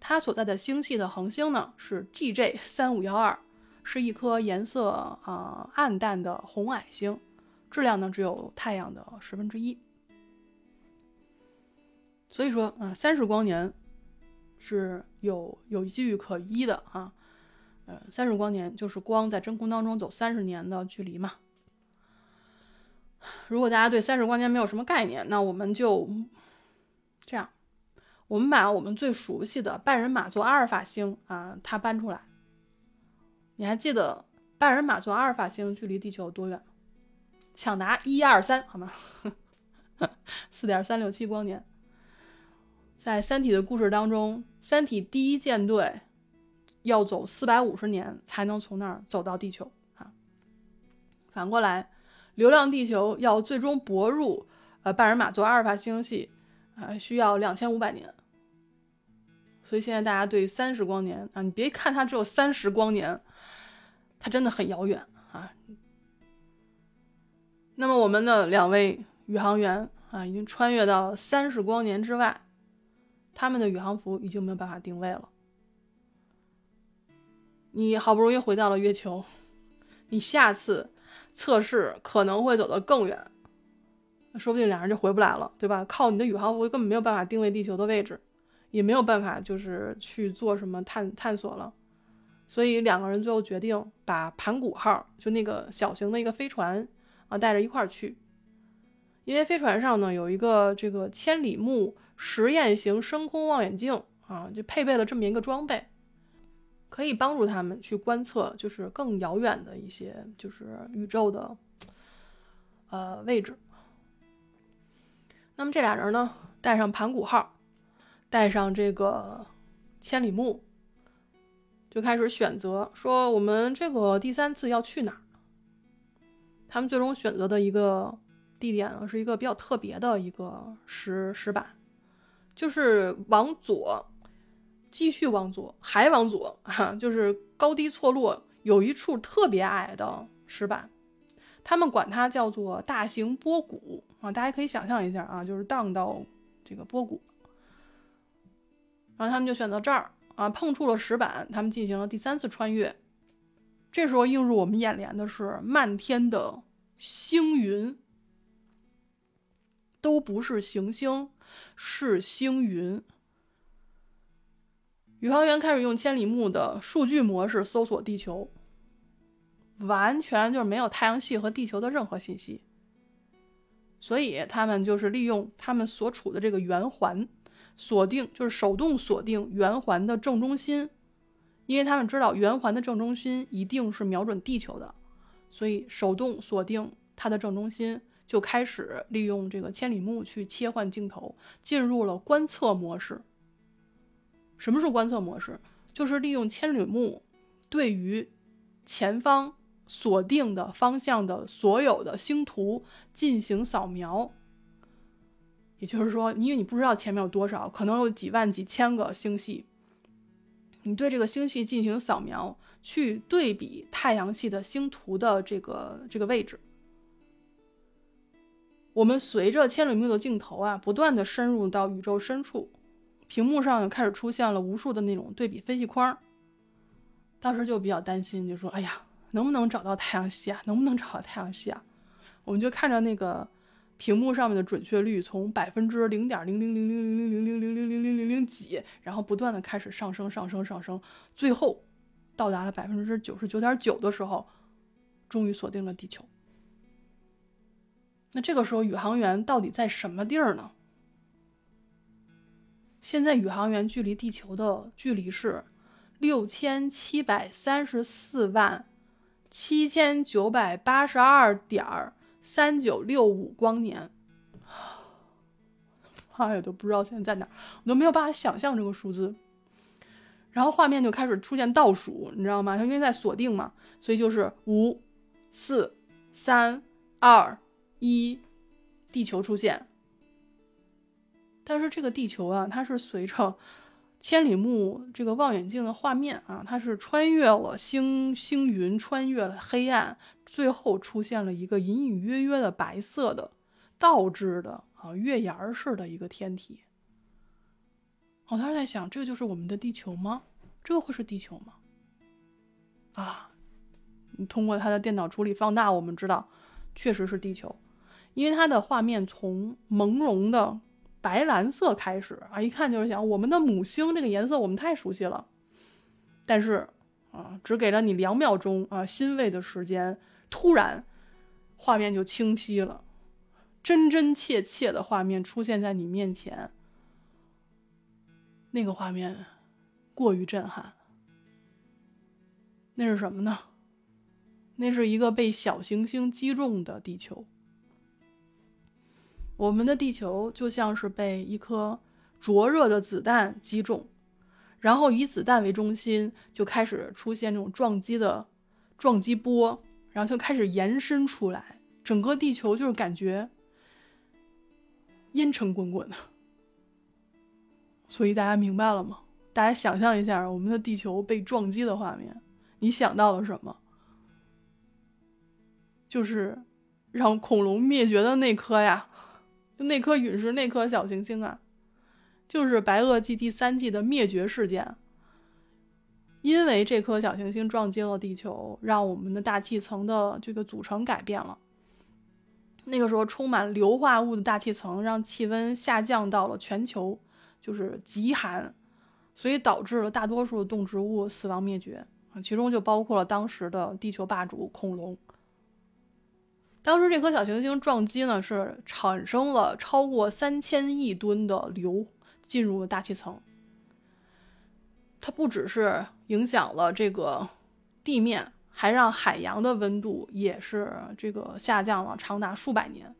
它所在的星系的恒星呢是 GJ 三五幺二，是一颗颜色啊暗淡的红矮星，质量呢只有太阳的十分之一。所以说，啊，三十光年是有有机遇可依的啊。呃，三十光年就是光在真空当中走三十年的距离嘛。如果大家对三十光年没有什么概念，那我们就这样。我们把我们最熟悉的半人马座阿尔法星啊，它搬出来。你还记得半人马座阿尔法星距离地球有多远？抢答一二三，好吗？四点三六七光年。在《三体》的故事当中，三体第一舰队要走四百五十年才能从那儿走到地球啊。反过来，流浪地球要最终泊入呃半人马座阿尔法星系啊，需要两千五百年。所以现在大家对三十光年啊，你别看它只有三十光年，它真的很遥远啊。那么我们的两位宇航员啊，已经穿越到三十光年之外，他们的宇航服已经没有办法定位了。你好不容易回到了月球，你下次测试可能会走得更远，说不定两人就回不来了，对吧？靠你的宇航服根本没有办法定位地球的位置。也没有办法，就是去做什么探探索了，所以两个人最后决定把盘古号，就那个小型的一个飞船啊，带着一块儿去。因为飞船上呢有一个这个千里目实验型深空望远镜啊，就配备了这么一个装备，可以帮助他们去观测就是更遥远的一些就是宇宙的呃位置。那么这俩人呢，带上盘古号。带上这个千里目，就开始选择说我们这个第三次要去哪儿。他们最终选择的一个地点呢是一个比较特别的一个石石板，就是往左继续往左还往左哈，就是高低错落，有一处特别矮的石板，他们管它叫做大型波谷啊，大家可以想象一下啊，就是荡到这个波谷，然后他们就选择这儿啊，碰触了石板，他们进行了第三次穿越。这时候映入我们眼帘的是漫天的星云，都不是行星，是星云。宇航员开始用千里目的数据模式搜索地球，完全就是没有太阳系和地球的任何信息，所以他们就是利用他们所处的这个圆环，锁定就是手动锁定圆环的正中心。因为他们知道圆环的正中心一定是瞄准地球的，所以手动锁定它的正中心，就开始利用这个千里目去切换镜头，进入了观测模式。什么是观测模式？就是利用千里目对于前方锁定的方向的所有的星图进行扫描。也就是说，因为你不知道前面有多少，可能有几万、几千个星系。你对这个星系进行扫描，去对比太阳系的星图的这个这个位置。我们随着千里目的镜头啊，不断的深入到宇宙深处，屏幕上开始出现了无数的那种对比分析框。当时就比较担心，就说：“哎呀，能不能找到太阳系啊？能不能找到太阳系啊？”我们就看着那个。屏幕上面的准确率从百分之零点零零零零零零零零零零零零零几，然后不断的开始上升上升上升，最后到达了百分之九十九点九的时候，终于锁定了地球。那这个时候宇航员到底在什么地儿呢？现在宇航员距离地球的距离是六千七百三十四万七千九百八十二点儿。三九六五光年，妈 呀，都不知道现在在哪儿，我都没有办法想象这个数字。然后画面就开始出现倒数，你知道吗？它因为在锁定嘛，所以就是五、四、三、二、一，地球出现。但是这个地球啊，它是随着 千里目这个望远镜的画面啊，它是穿越了星星云，穿越了黑暗。最后出现了一个隐隐约约的白色的倒置的啊月牙式的一个天体。我当时在想，这个就是我们的地球吗？这个会是地球吗？啊，你通过它的电脑处理放大，我们知道确实是地球，因为它的画面从朦胧的白蓝色开始啊，一看就是想我们的母星这个颜色我们太熟悉了，但是啊，只给了你两秒钟啊欣慰的时间。突然，画面就清晰了，真真切切的画面出现在你面前。那个画面过于震撼。那是什么呢？那是一个被小行星击中的地球。我们的地球就像是被一颗灼热的子弹击中，然后以子弹为中心，就开始出现这种撞击的撞击波。然后就开始延伸出来，整个地球就是感觉烟尘滚滚的。所以大家明白了吗？大家想象一下，我们的地球被撞击的画面，你想到了什么？就是让恐龙灭绝的那颗呀，就那颗陨石，那颗小行星啊，就是《白垩纪》第三季的灭绝事件。因为这颗小行星撞击了地球，让我们的大气层的这个组成改变了。那个时候，充满硫化物的大气层让气温下降到了全球就是极寒，所以导致了大多数动植物死亡灭绝，其中就包括了当时的地球霸主恐龙。当时这颗小行星撞击呢，是产生了超过三千亿吨的硫进入了大气层。它不只是影响了这个地面，还让海洋的温度也是这个下降了长达数百年。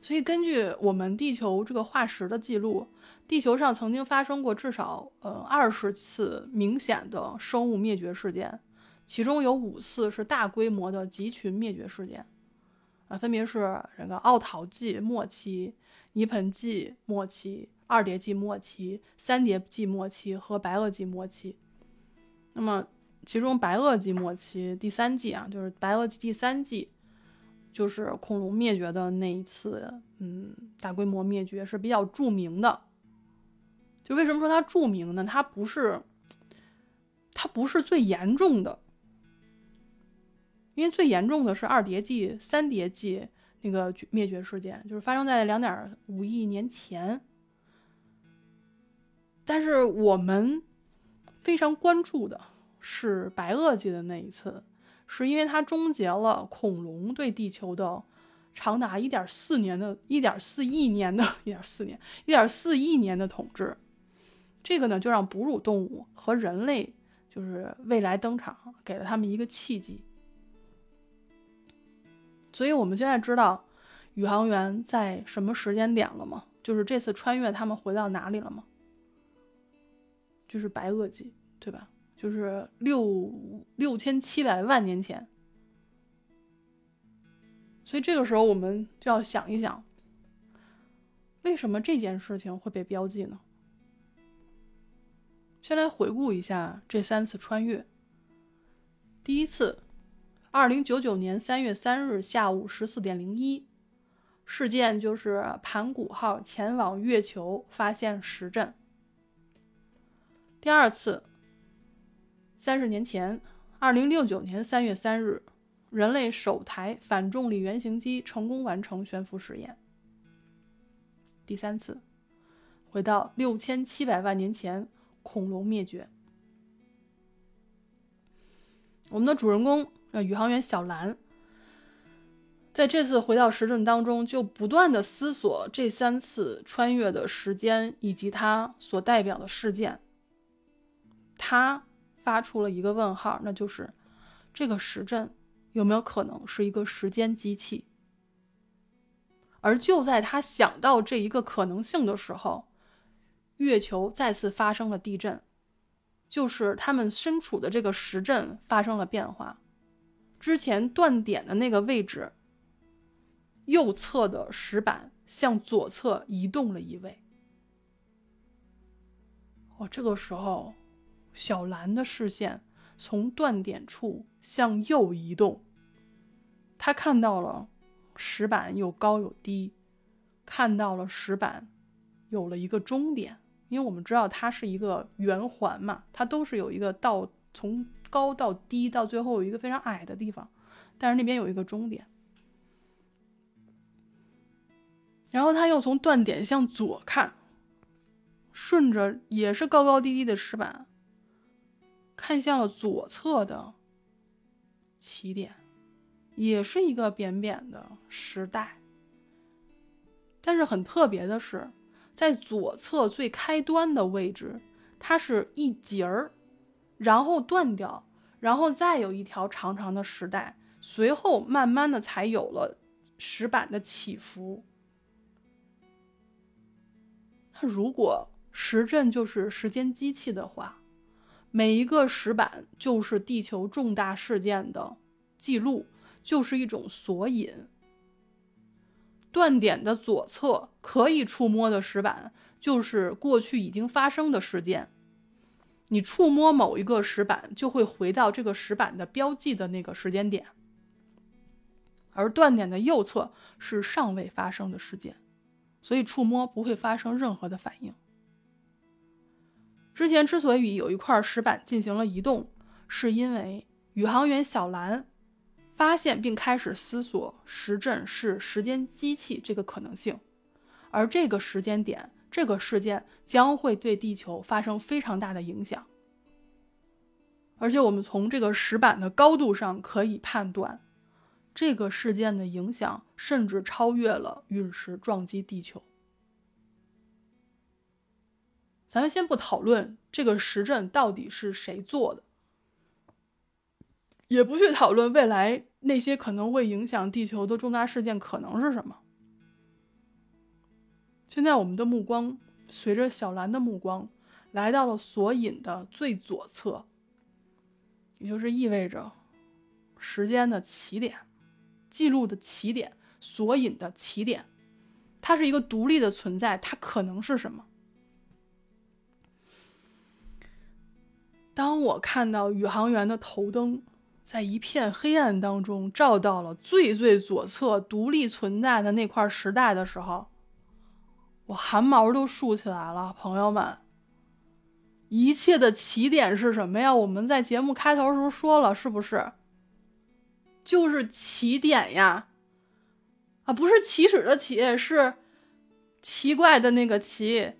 所以，根据我们地球这个化石的记录，地球上曾经发生过至少呃二十次明显的生物灭绝事件，其中有五次是大规模的集群灭绝事件。啊，分别是这个奥陶纪末期、泥盆纪末期、二叠纪末期、三叠纪末期和白垩纪末期。那么，其中白垩纪末期第三纪啊，就是白垩纪第三纪，就是恐龙灭绝的那一次，嗯，大规模灭绝是比较著名的。就为什么说它著名呢？它不是，它不是最严重的。因为最严重的是二叠纪、三叠纪那个灭绝事件，就是发生在两点五亿年前。但是我们非常关注的是白垩纪的那一次，是因为它终结了恐龙对地球的长达一点四年的、一点四亿年的、一点四年、一点四亿年的统治。这个呢，就让哺乳动物和人类就是未来登场，给了他们一个契机。所以我们现在知道宇航员在什么时间点了吗？就是这次穿越，他们回到哪里了吗？就是白垩纪，对吧？就是六六千七百万年前。所以这个时候我们就要想一想，为什么这件事情会被标记呢？先来回顾一下这三次穿越。第一次。二零九九年三月三日下午十四点零一，事件就是盘古号前往月球发现石阵。第二次，三十年前，二零六九年三月三日，人类首台反重力原型机成功完成悬浮实验。第三次，回到六千七百万年前，恐龙灭绝。我们的主人公。呃，宇航员小兰在这次回到时阵当中，就不断的思索这三次穿越的时间以及它所代表的事件。他发出了一个问号，那就是这个时阵有没有可能是一个时间机器？而就在他想到这一个可能性的时候，月球再次发生了地震，就是他们身处的这个时阵发生了变化。之前断点的那个位置，右侧的石板向左侧移动了一位。哦，这个时候，小兰的视线从断点处向右移动，他看到了石板有高有低，看到了石板有了一个终点，因为我们知道它是一个圆环嘛，它都是有一个到从。高到低，到最后有一个非常矮的地方，但是那边有一个终点。然后他又从断点向左看，顺着也是高高低低的石板，看向了左侧的起点，也是一个扁扁的石带。但是很特别的是，在左侧最开端的位置，它是一节儿。然后断掉，然后再有一条长长的石带，随后慢慢的才有了石板的起伏。那如果石阵就是时间机器的话，每一个石板就是地球重大事件的记录，就是一种索引。断点的左侧可以触摸的石板，就是过去已经发生的事件。你触摸某一个石板，就会回到这个石板的标记的那个时间点，而断点的右侧是尚未发生的事件，所以触摸不会发生任何的反应。之前之所以有一块石板进行了移动，是因为宇航员小兰发现并开始思索时阵是时间机器这个可能性，而这个时间点。这个事件将会对地球发生非常大的影响，而且我们从这个石板的高度上可以判断，这个事件的影响甚至超越了陨石撞击地球。咱们先不讨论这个石阵到底是谁做的，也不去讨论未来那些可能会影响地球的重大事件可能是什么。现在我们的目光随着小兰的目光来到了索引的最左侧，也就是意味着时间的起点，记录的起点索引的起点，它是一个独立的存在，它可能是什么？当我看到宇航员的头灯在一片黑暗当中照到了最最左侧独立存在的那块时代的时候，我汗毛都竖起来了，朋友们。一切的起点是什么呀？我们在节目开头时候说了，是不是？就是起点呀！啊，不是起始的起，是奇怪的那个奇，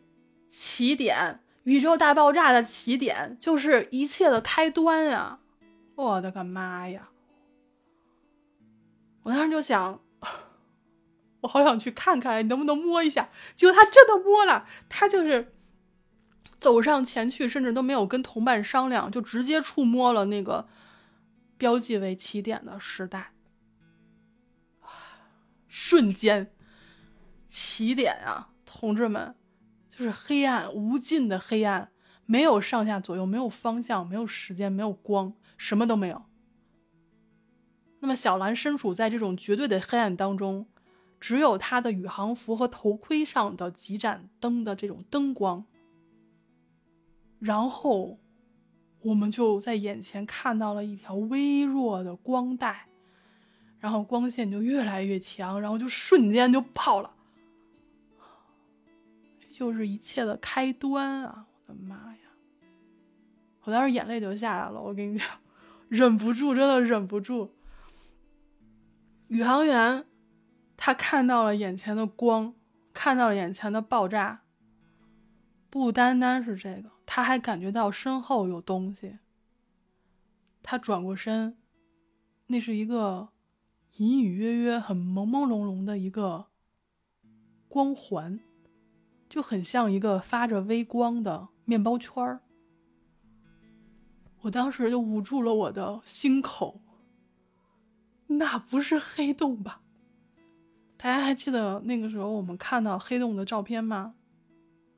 起点。宇宙大爆炸的起点就是一切的开端呀！我的个妈呀！我当时就想，我好想去看看，你能不能摸一下？结果他真的摸了，他就是走上前去，甚至都没有跟同伴商量，就直接触摸了那个标记为起点的时代。瞬间，起点啊，同志们！就是黑暗无尽的黑暗，没有上下左右，没有方向，没有时间，没有光，什么都没有。那么小兰身处在这种绝对的黑暗当中，只有她的宇航服和头盔上的几盏灯的这种灯光。然后，我们就在眼前看到了一条微弱的光带，然后光线就越来越强，然后就瞬间就爆了。就是一切的开端啊！我的妈呀！我当时眼泪就下来了。我跟你讲，忍不住，真的忍不住。宇航员他看到了眼前的光，看到了眼前的爆炸。不单单是这个，他还感觉到身后有东西。他转过身，那是一个隐隐约约、很朦朦胧胧的一个光环。就很像一个发着微光的面包圈儿，我当时就捂住了我的心口。那不是黑洞吧？大家还记得那个时候我们看到黑洞的照片吗？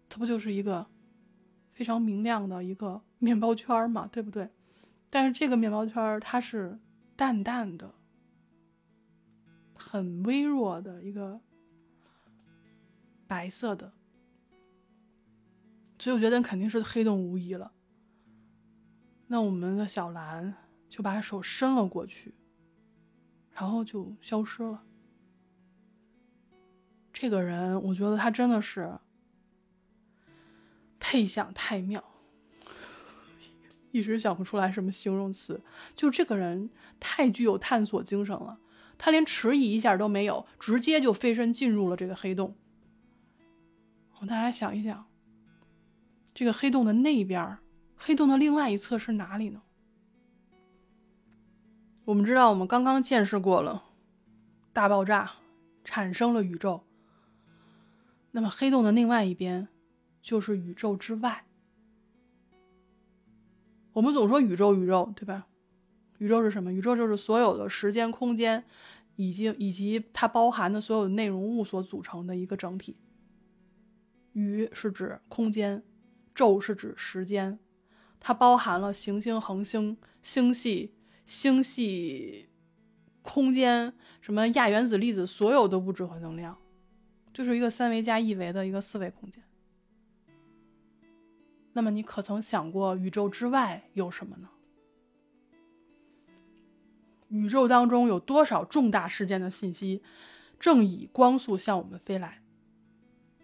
它不就是一个非常明亮的一个面包圈嘛？对不对？但是这个面包圈它是淡淡的、很微弱的一个白色的。所以我觉得肯定是黑洞无疑了。那我们的小兰就把手伸了过去，然后就消失了。这个人，我觉得他真的是配享太妙，一直想不出来什么形容词。就这个人太具有探索精神了，他连迟疑一下都没有，直接就飞身进入了这个黑洞。大家想一想。这个黑洞的那边，黑洞的另外一侧是哪里呢？我们知道，我们刚刚见识过了大爆炸产生了宇宙。那么黑洞的另外一边就是宇宙之外。我们总说宇宙，宇宙，对吧？宇宙是什么？宇宙就是所有的时间、空间，以及以及它包含的所有内容物所组成的一个整体。宇是指空间。宙是指时间，它包含了行星、恒星、星系、星系、空间，什么亚原子、粒子，所有的物质和能量，就是一个三维加一维的一个四维空间。那么，你可曾想过宇宙之外有什么呢？宇宙当中有多少重大事件的信息正以光速向我们飞来，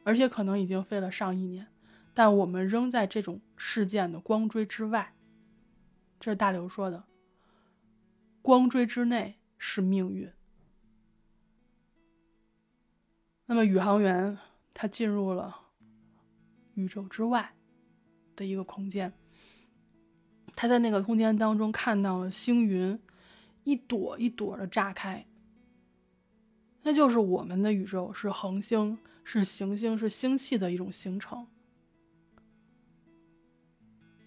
而且可能已经飞了上亿年？但我们仍在这种事件的光锥之外，这是大刘说的。光锥之内是命运。那么宇航员他进入了宇宙之外的一个空间，他在那个空间当中看到了星云一朵一朵的炸开，那就是我们的宇宙，是恒星，是行星，是星系的一种形成。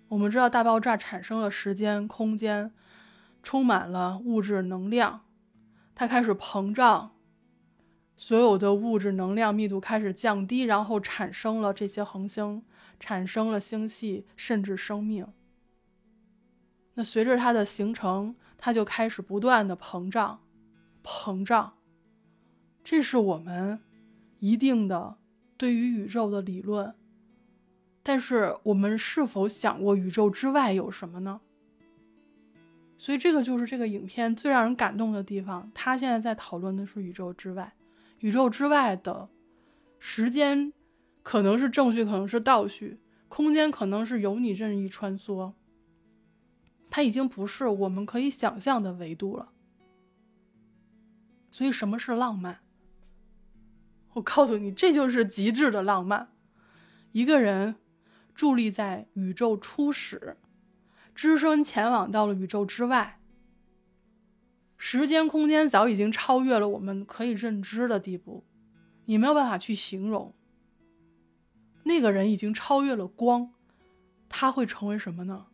我们知道大爆炸产生了时间、空间，充满了物质能量，它开始膨胀，所有的物质能量密度开始降低，然后产生了这些恒星，产生了星系，甚至生命。那随着它的形成，它就开始不断的膨胀，膨胀，这是我们一定的对于宇宙的理论。但是我们是否想过宇宙之外有什么呢？所以这个就是这个影片最让人感动的地方。他现在在讨论的是宇宙之外，宇宙之外的时间可能是正序，可能是倒序，空间可能是由你任意穿梭。它已经不是我们可以想象的维度了。所以什么是浪漫？我告诉你，这就是极致的浪漫。一个人伫立在宇宙初始。只身前往到了宇宙之外，时间空间早已经超越了我们可以认知的地步，你没有办法去形容。那个人已经超越了光，他会成为什么呢？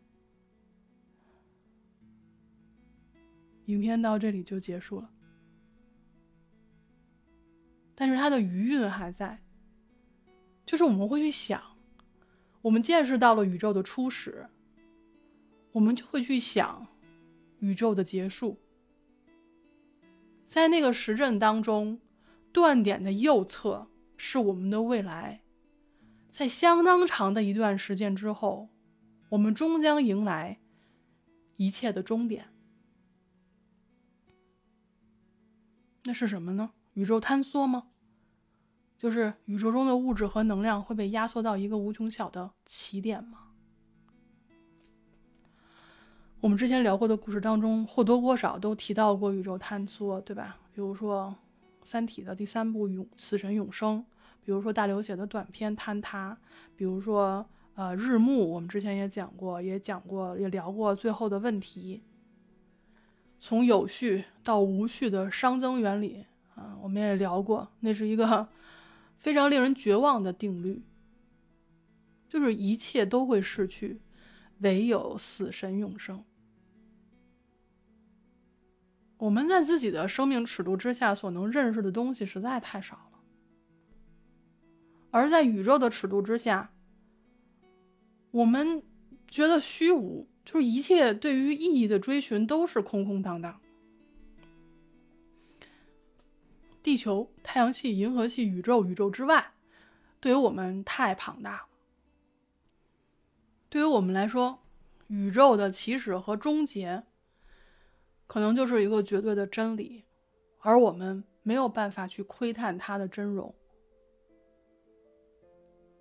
影片到这里就结束了，但是他的余韵还在，就是我们会去想，我们见识到了宇宙的初始。我们就会去想宇宙的结束，在那个时阵当中，断点的右侧是我们的未来，在相当长的一段时间之后，我们终将迎来一切的终点。那是什么呢？宇宙坍缩吗？就是宇宙中的物质和能量会被压缩到一个无穷小的起点吗？我们之前聊过的故事当中，或多或少都提到过宇宙坍缩，对吧？比如说《三体》的第三部《永死神永生》，比如说大刘写的短篇《坍塌》，比如说呃《日暮》，我们之前也讲过，也讲过，也聊过最后的问题。从有序到无序的熵增原理啊，我们也聊过，那是一个非常令人绝望的定律，就是一切都会逝去。唯有死神永生。我们在自己的生命尺度之下所能认识的东西实在太少了，而在宇宙的尺度之下，我们觉得虚无，就是一切对于意义的追寻都是空空荡荡。地球、太阳系、银河系、宇宙、宇宙之外，对于我们太庞大了。对于我们来说，宇宙的起始和终结，可能就是一个绝对的真理，而我们没有办法去窥探它的真容。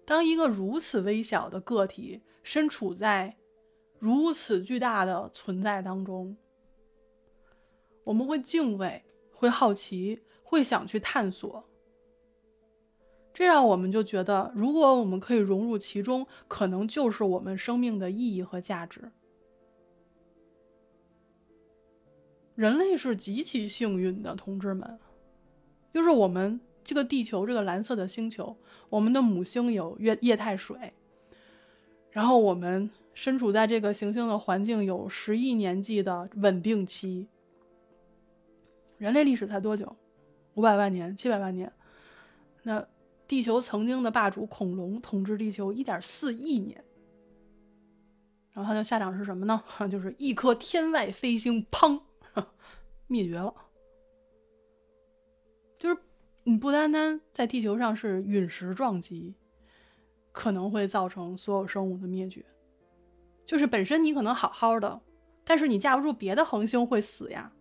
当一个如此微小的个体身处在如此巨大的存在当中，我们会敬畏，会好奇，会想去探索。这让我们就觉得，如果我们可以融入其中，可能就是我们生命的意义和价值。人类是极其幸运的，同志们，就是我们这个地球，这个蓝色的星球，我们的母星有液液态水，然后我们身处在这个行星的环境有十亿年纪的稳定期。人类历史才多久？五百万年、七百万年？那？地球曾经的霸主恐龙统治地球一点四亿年，然后它的下场是什么呢？就是一颗天外飞星，砰，灭绝了。就是你不单单在地球上是陨石撞击，可能会造成所有生物的灭绝，就是本身你可能好好的，但是你架不住别的恒星会死呀，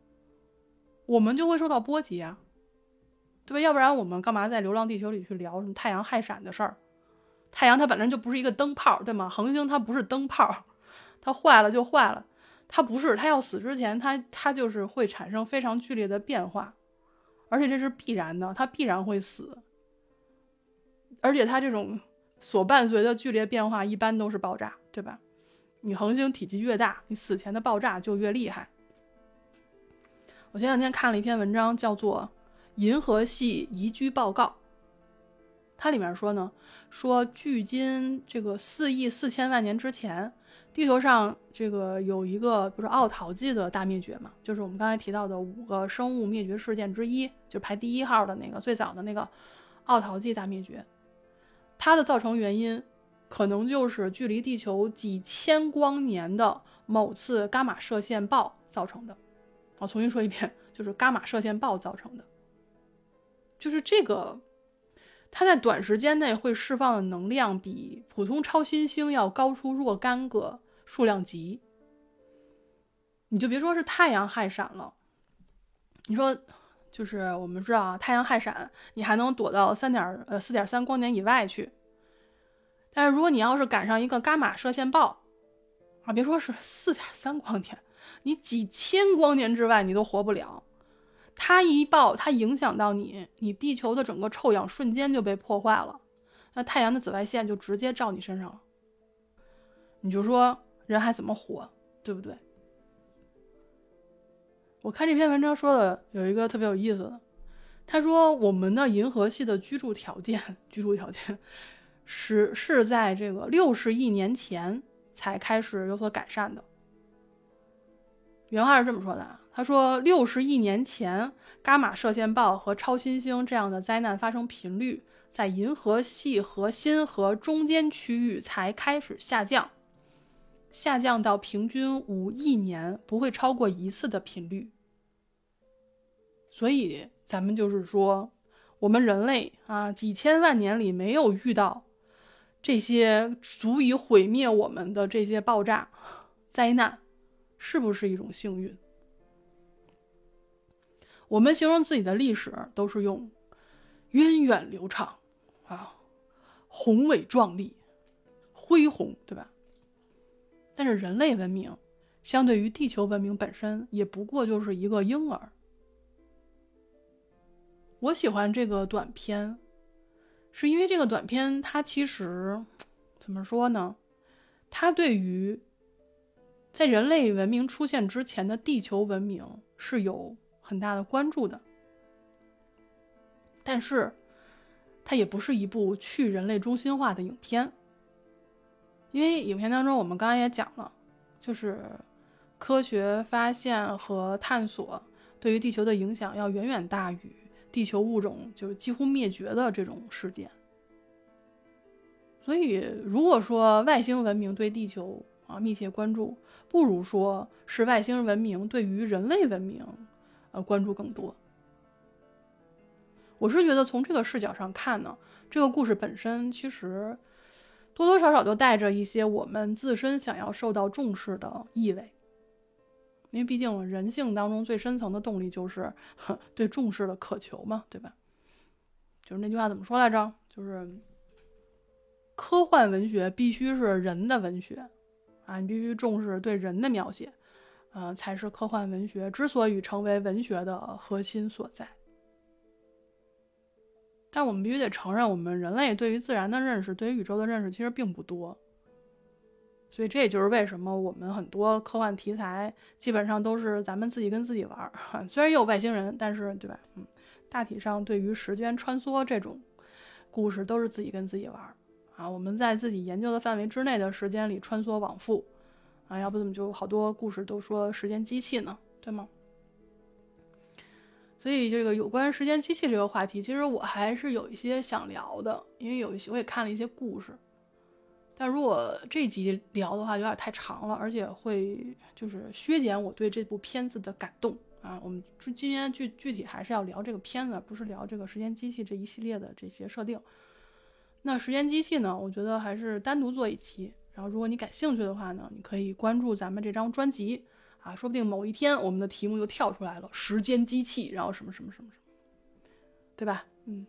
我们就会受到波及啊。对吧？要不然我们干嘛在《流浪地球》里去聊什么太阳氦闪的事儿？太阳它本身就不是一个灯泡，对吗？恒星它不是灯泡，它坏了就坏了，它不是，它要死之前，它它就是会产生非常剧烈的变化，而且这是必然的，它必然会死。而且它这种所伴随的剧烈变化，一般都是爆炸，对吧？你恒星体积越大，你死前的爆炸就越厉害。我前两天看了一篇文章，叫做。银河系宜居报告，它里面说呢，说距今这个四亿四千万年之前，地球上这个有一个不是奥陶纪的大灭绝嘛，就是我们刚才提到的五个生物灭绝事件之一，就排第一号的那个最早的那个奥陶纪大灭绝，它的造成原因可能就是距离地球几千光年的某次伽马射线暴造成的。我重新说一遍，就是伽马射线暴造成的。就是这个，它在短时间内会释放的能量比普通超新星要高出若干个数量级。你就别说是太阳氦闪了，你说就是我们知道啊，太阳氦闪你还能躲到三点呃四点三光年以外去，但是如果你要是赶上一个伽马射线暴啊，别说是四点三光年，你几千光年之外你都活不了。它一爆，它影响到你，你地球的整个臭氧瞬间就被破坏了，那太阳的紫外线就直接照你身上了。你就说人还怎么活，对不对？我看这篇文章说的有一个特别有意思的，他说我们的银河系的居住条件，居住条件是是在这个六十亿年前才开始有所改善的。原话是这么说的：他说，六十亿年前，伽马射线暴和超新星这样的灾难发生频率在银河系核心和中间区域才开始下降，下降到平均五亿年不会超过一次的频率。所以，咱们就是说，我们人类啊，几千万年里没有遇到这些足以毁灭我们的这些爆炸灾难，是不是一种幸运？我们形容自己的历史都是用源远流长啊，宏伟壮丽、恢宏，对吧？但是人类文明相对于地球文明本身，也不过就是一个婴儿。我喜欢这个短片，是因为这个短片它其实怎么说呢？它对于在人类文明出现之前的地球文明是有很大的关注的，但是它也不是一部去人类中心化的影片，因为影片当中我们刚刚也讲了，就是科学发现和探索对于地球的影响要远远大于。地球物种就是几乎灭绝的这种事件，所以如果说外星文明对地球啊密切关注，不如说是外星文明对于人类文明呃关注更多。我是觉得从这个视角上看呢，这个故事本身其实多多少少都带着一些我们自身想要受到重视的意味。因为毕竟人性当中最深层的动力就是 对重视的渴求嘛，对吧？就是那句话怎么说来着？就是科幻文学必须是人的文学啊，你必须重视对人的描写，呃，才是科幻文学之所以成为文学的核心所在。但我们必须得承认，我们人类对于自然的认识，对于宇宙的认识其实并不多。所以这也就是为什么我们很多科幻题材基本上都是咱们自己跟自己玩儿，虽然也有外星人，但是对吧？嗯，大体上对于时间穿梭这种故事都是自己跟自己玩儿啊。我们在自己研究的范围之内的时间里穿梭往复啊，要不怎么就好多故事都说时间机器呢？对吗？所以这个有关时间机器这个话题，其实我还是有一些想聊的，因为有一些我也看了一些故事。但如果这集聊的话，有点太长了，而且会就是削减我对这部片子的感动啊。我们今天具具体还是要聊这个片子，不是聊这个时间机器这一系列的这些设定。那时间机器呢，我觉得还是单独做一期。然后如果你感兴趣的话呢，你可以关注咱们这张专辑啊，说不定某一天我们的题目就跳出来了，时间机器，然后什么什么什么什么，对吧？嗯。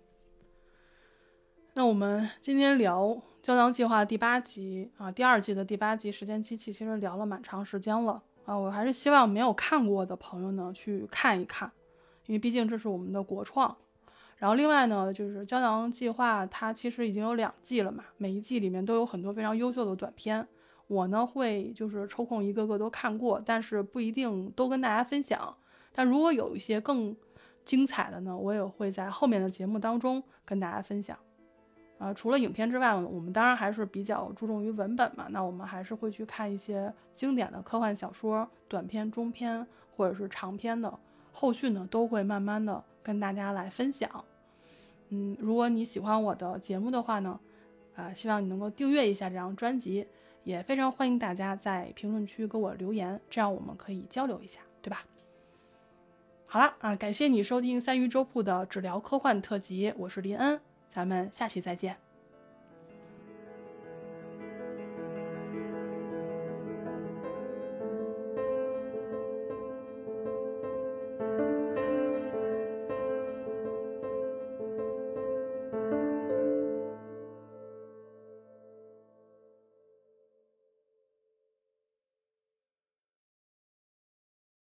那我们今天聊。胶囊计划第八集啊，第二季的第八集《时间机器》其实聊了蛮长时间了啊，我还是希望没有看过的朋友呢去看一看，因为毕竟这是我们的国创。然后另外呢，就是胶囊计划它其实已经有两季了嘛，每一季里面都有很多非常优秀的短片，我呢会就是抽空一个个都看过，但是不一定都跟大家分享。但如果有一些更精彩的呢，我也会在后面的节目当中跟大家分享。啊，除了影片之外，我们当然还是比较注重于文本嘛。那我们还是会去看一些经典的科幻小说，短篇、中篇或者是长篇的。后续呢，都会慢慢的跟大家来分享。嗯，如果你喜欢我的节目的话呢，啊，希望你能够订阅一下这张专辑，也非常欢迎大家在评论区给我留言，这样我们可以交流一下，对吧？好了啊，感谢你收听三鱼粥铺的治疗科幻特辑，我是林恩，咱们下期再见。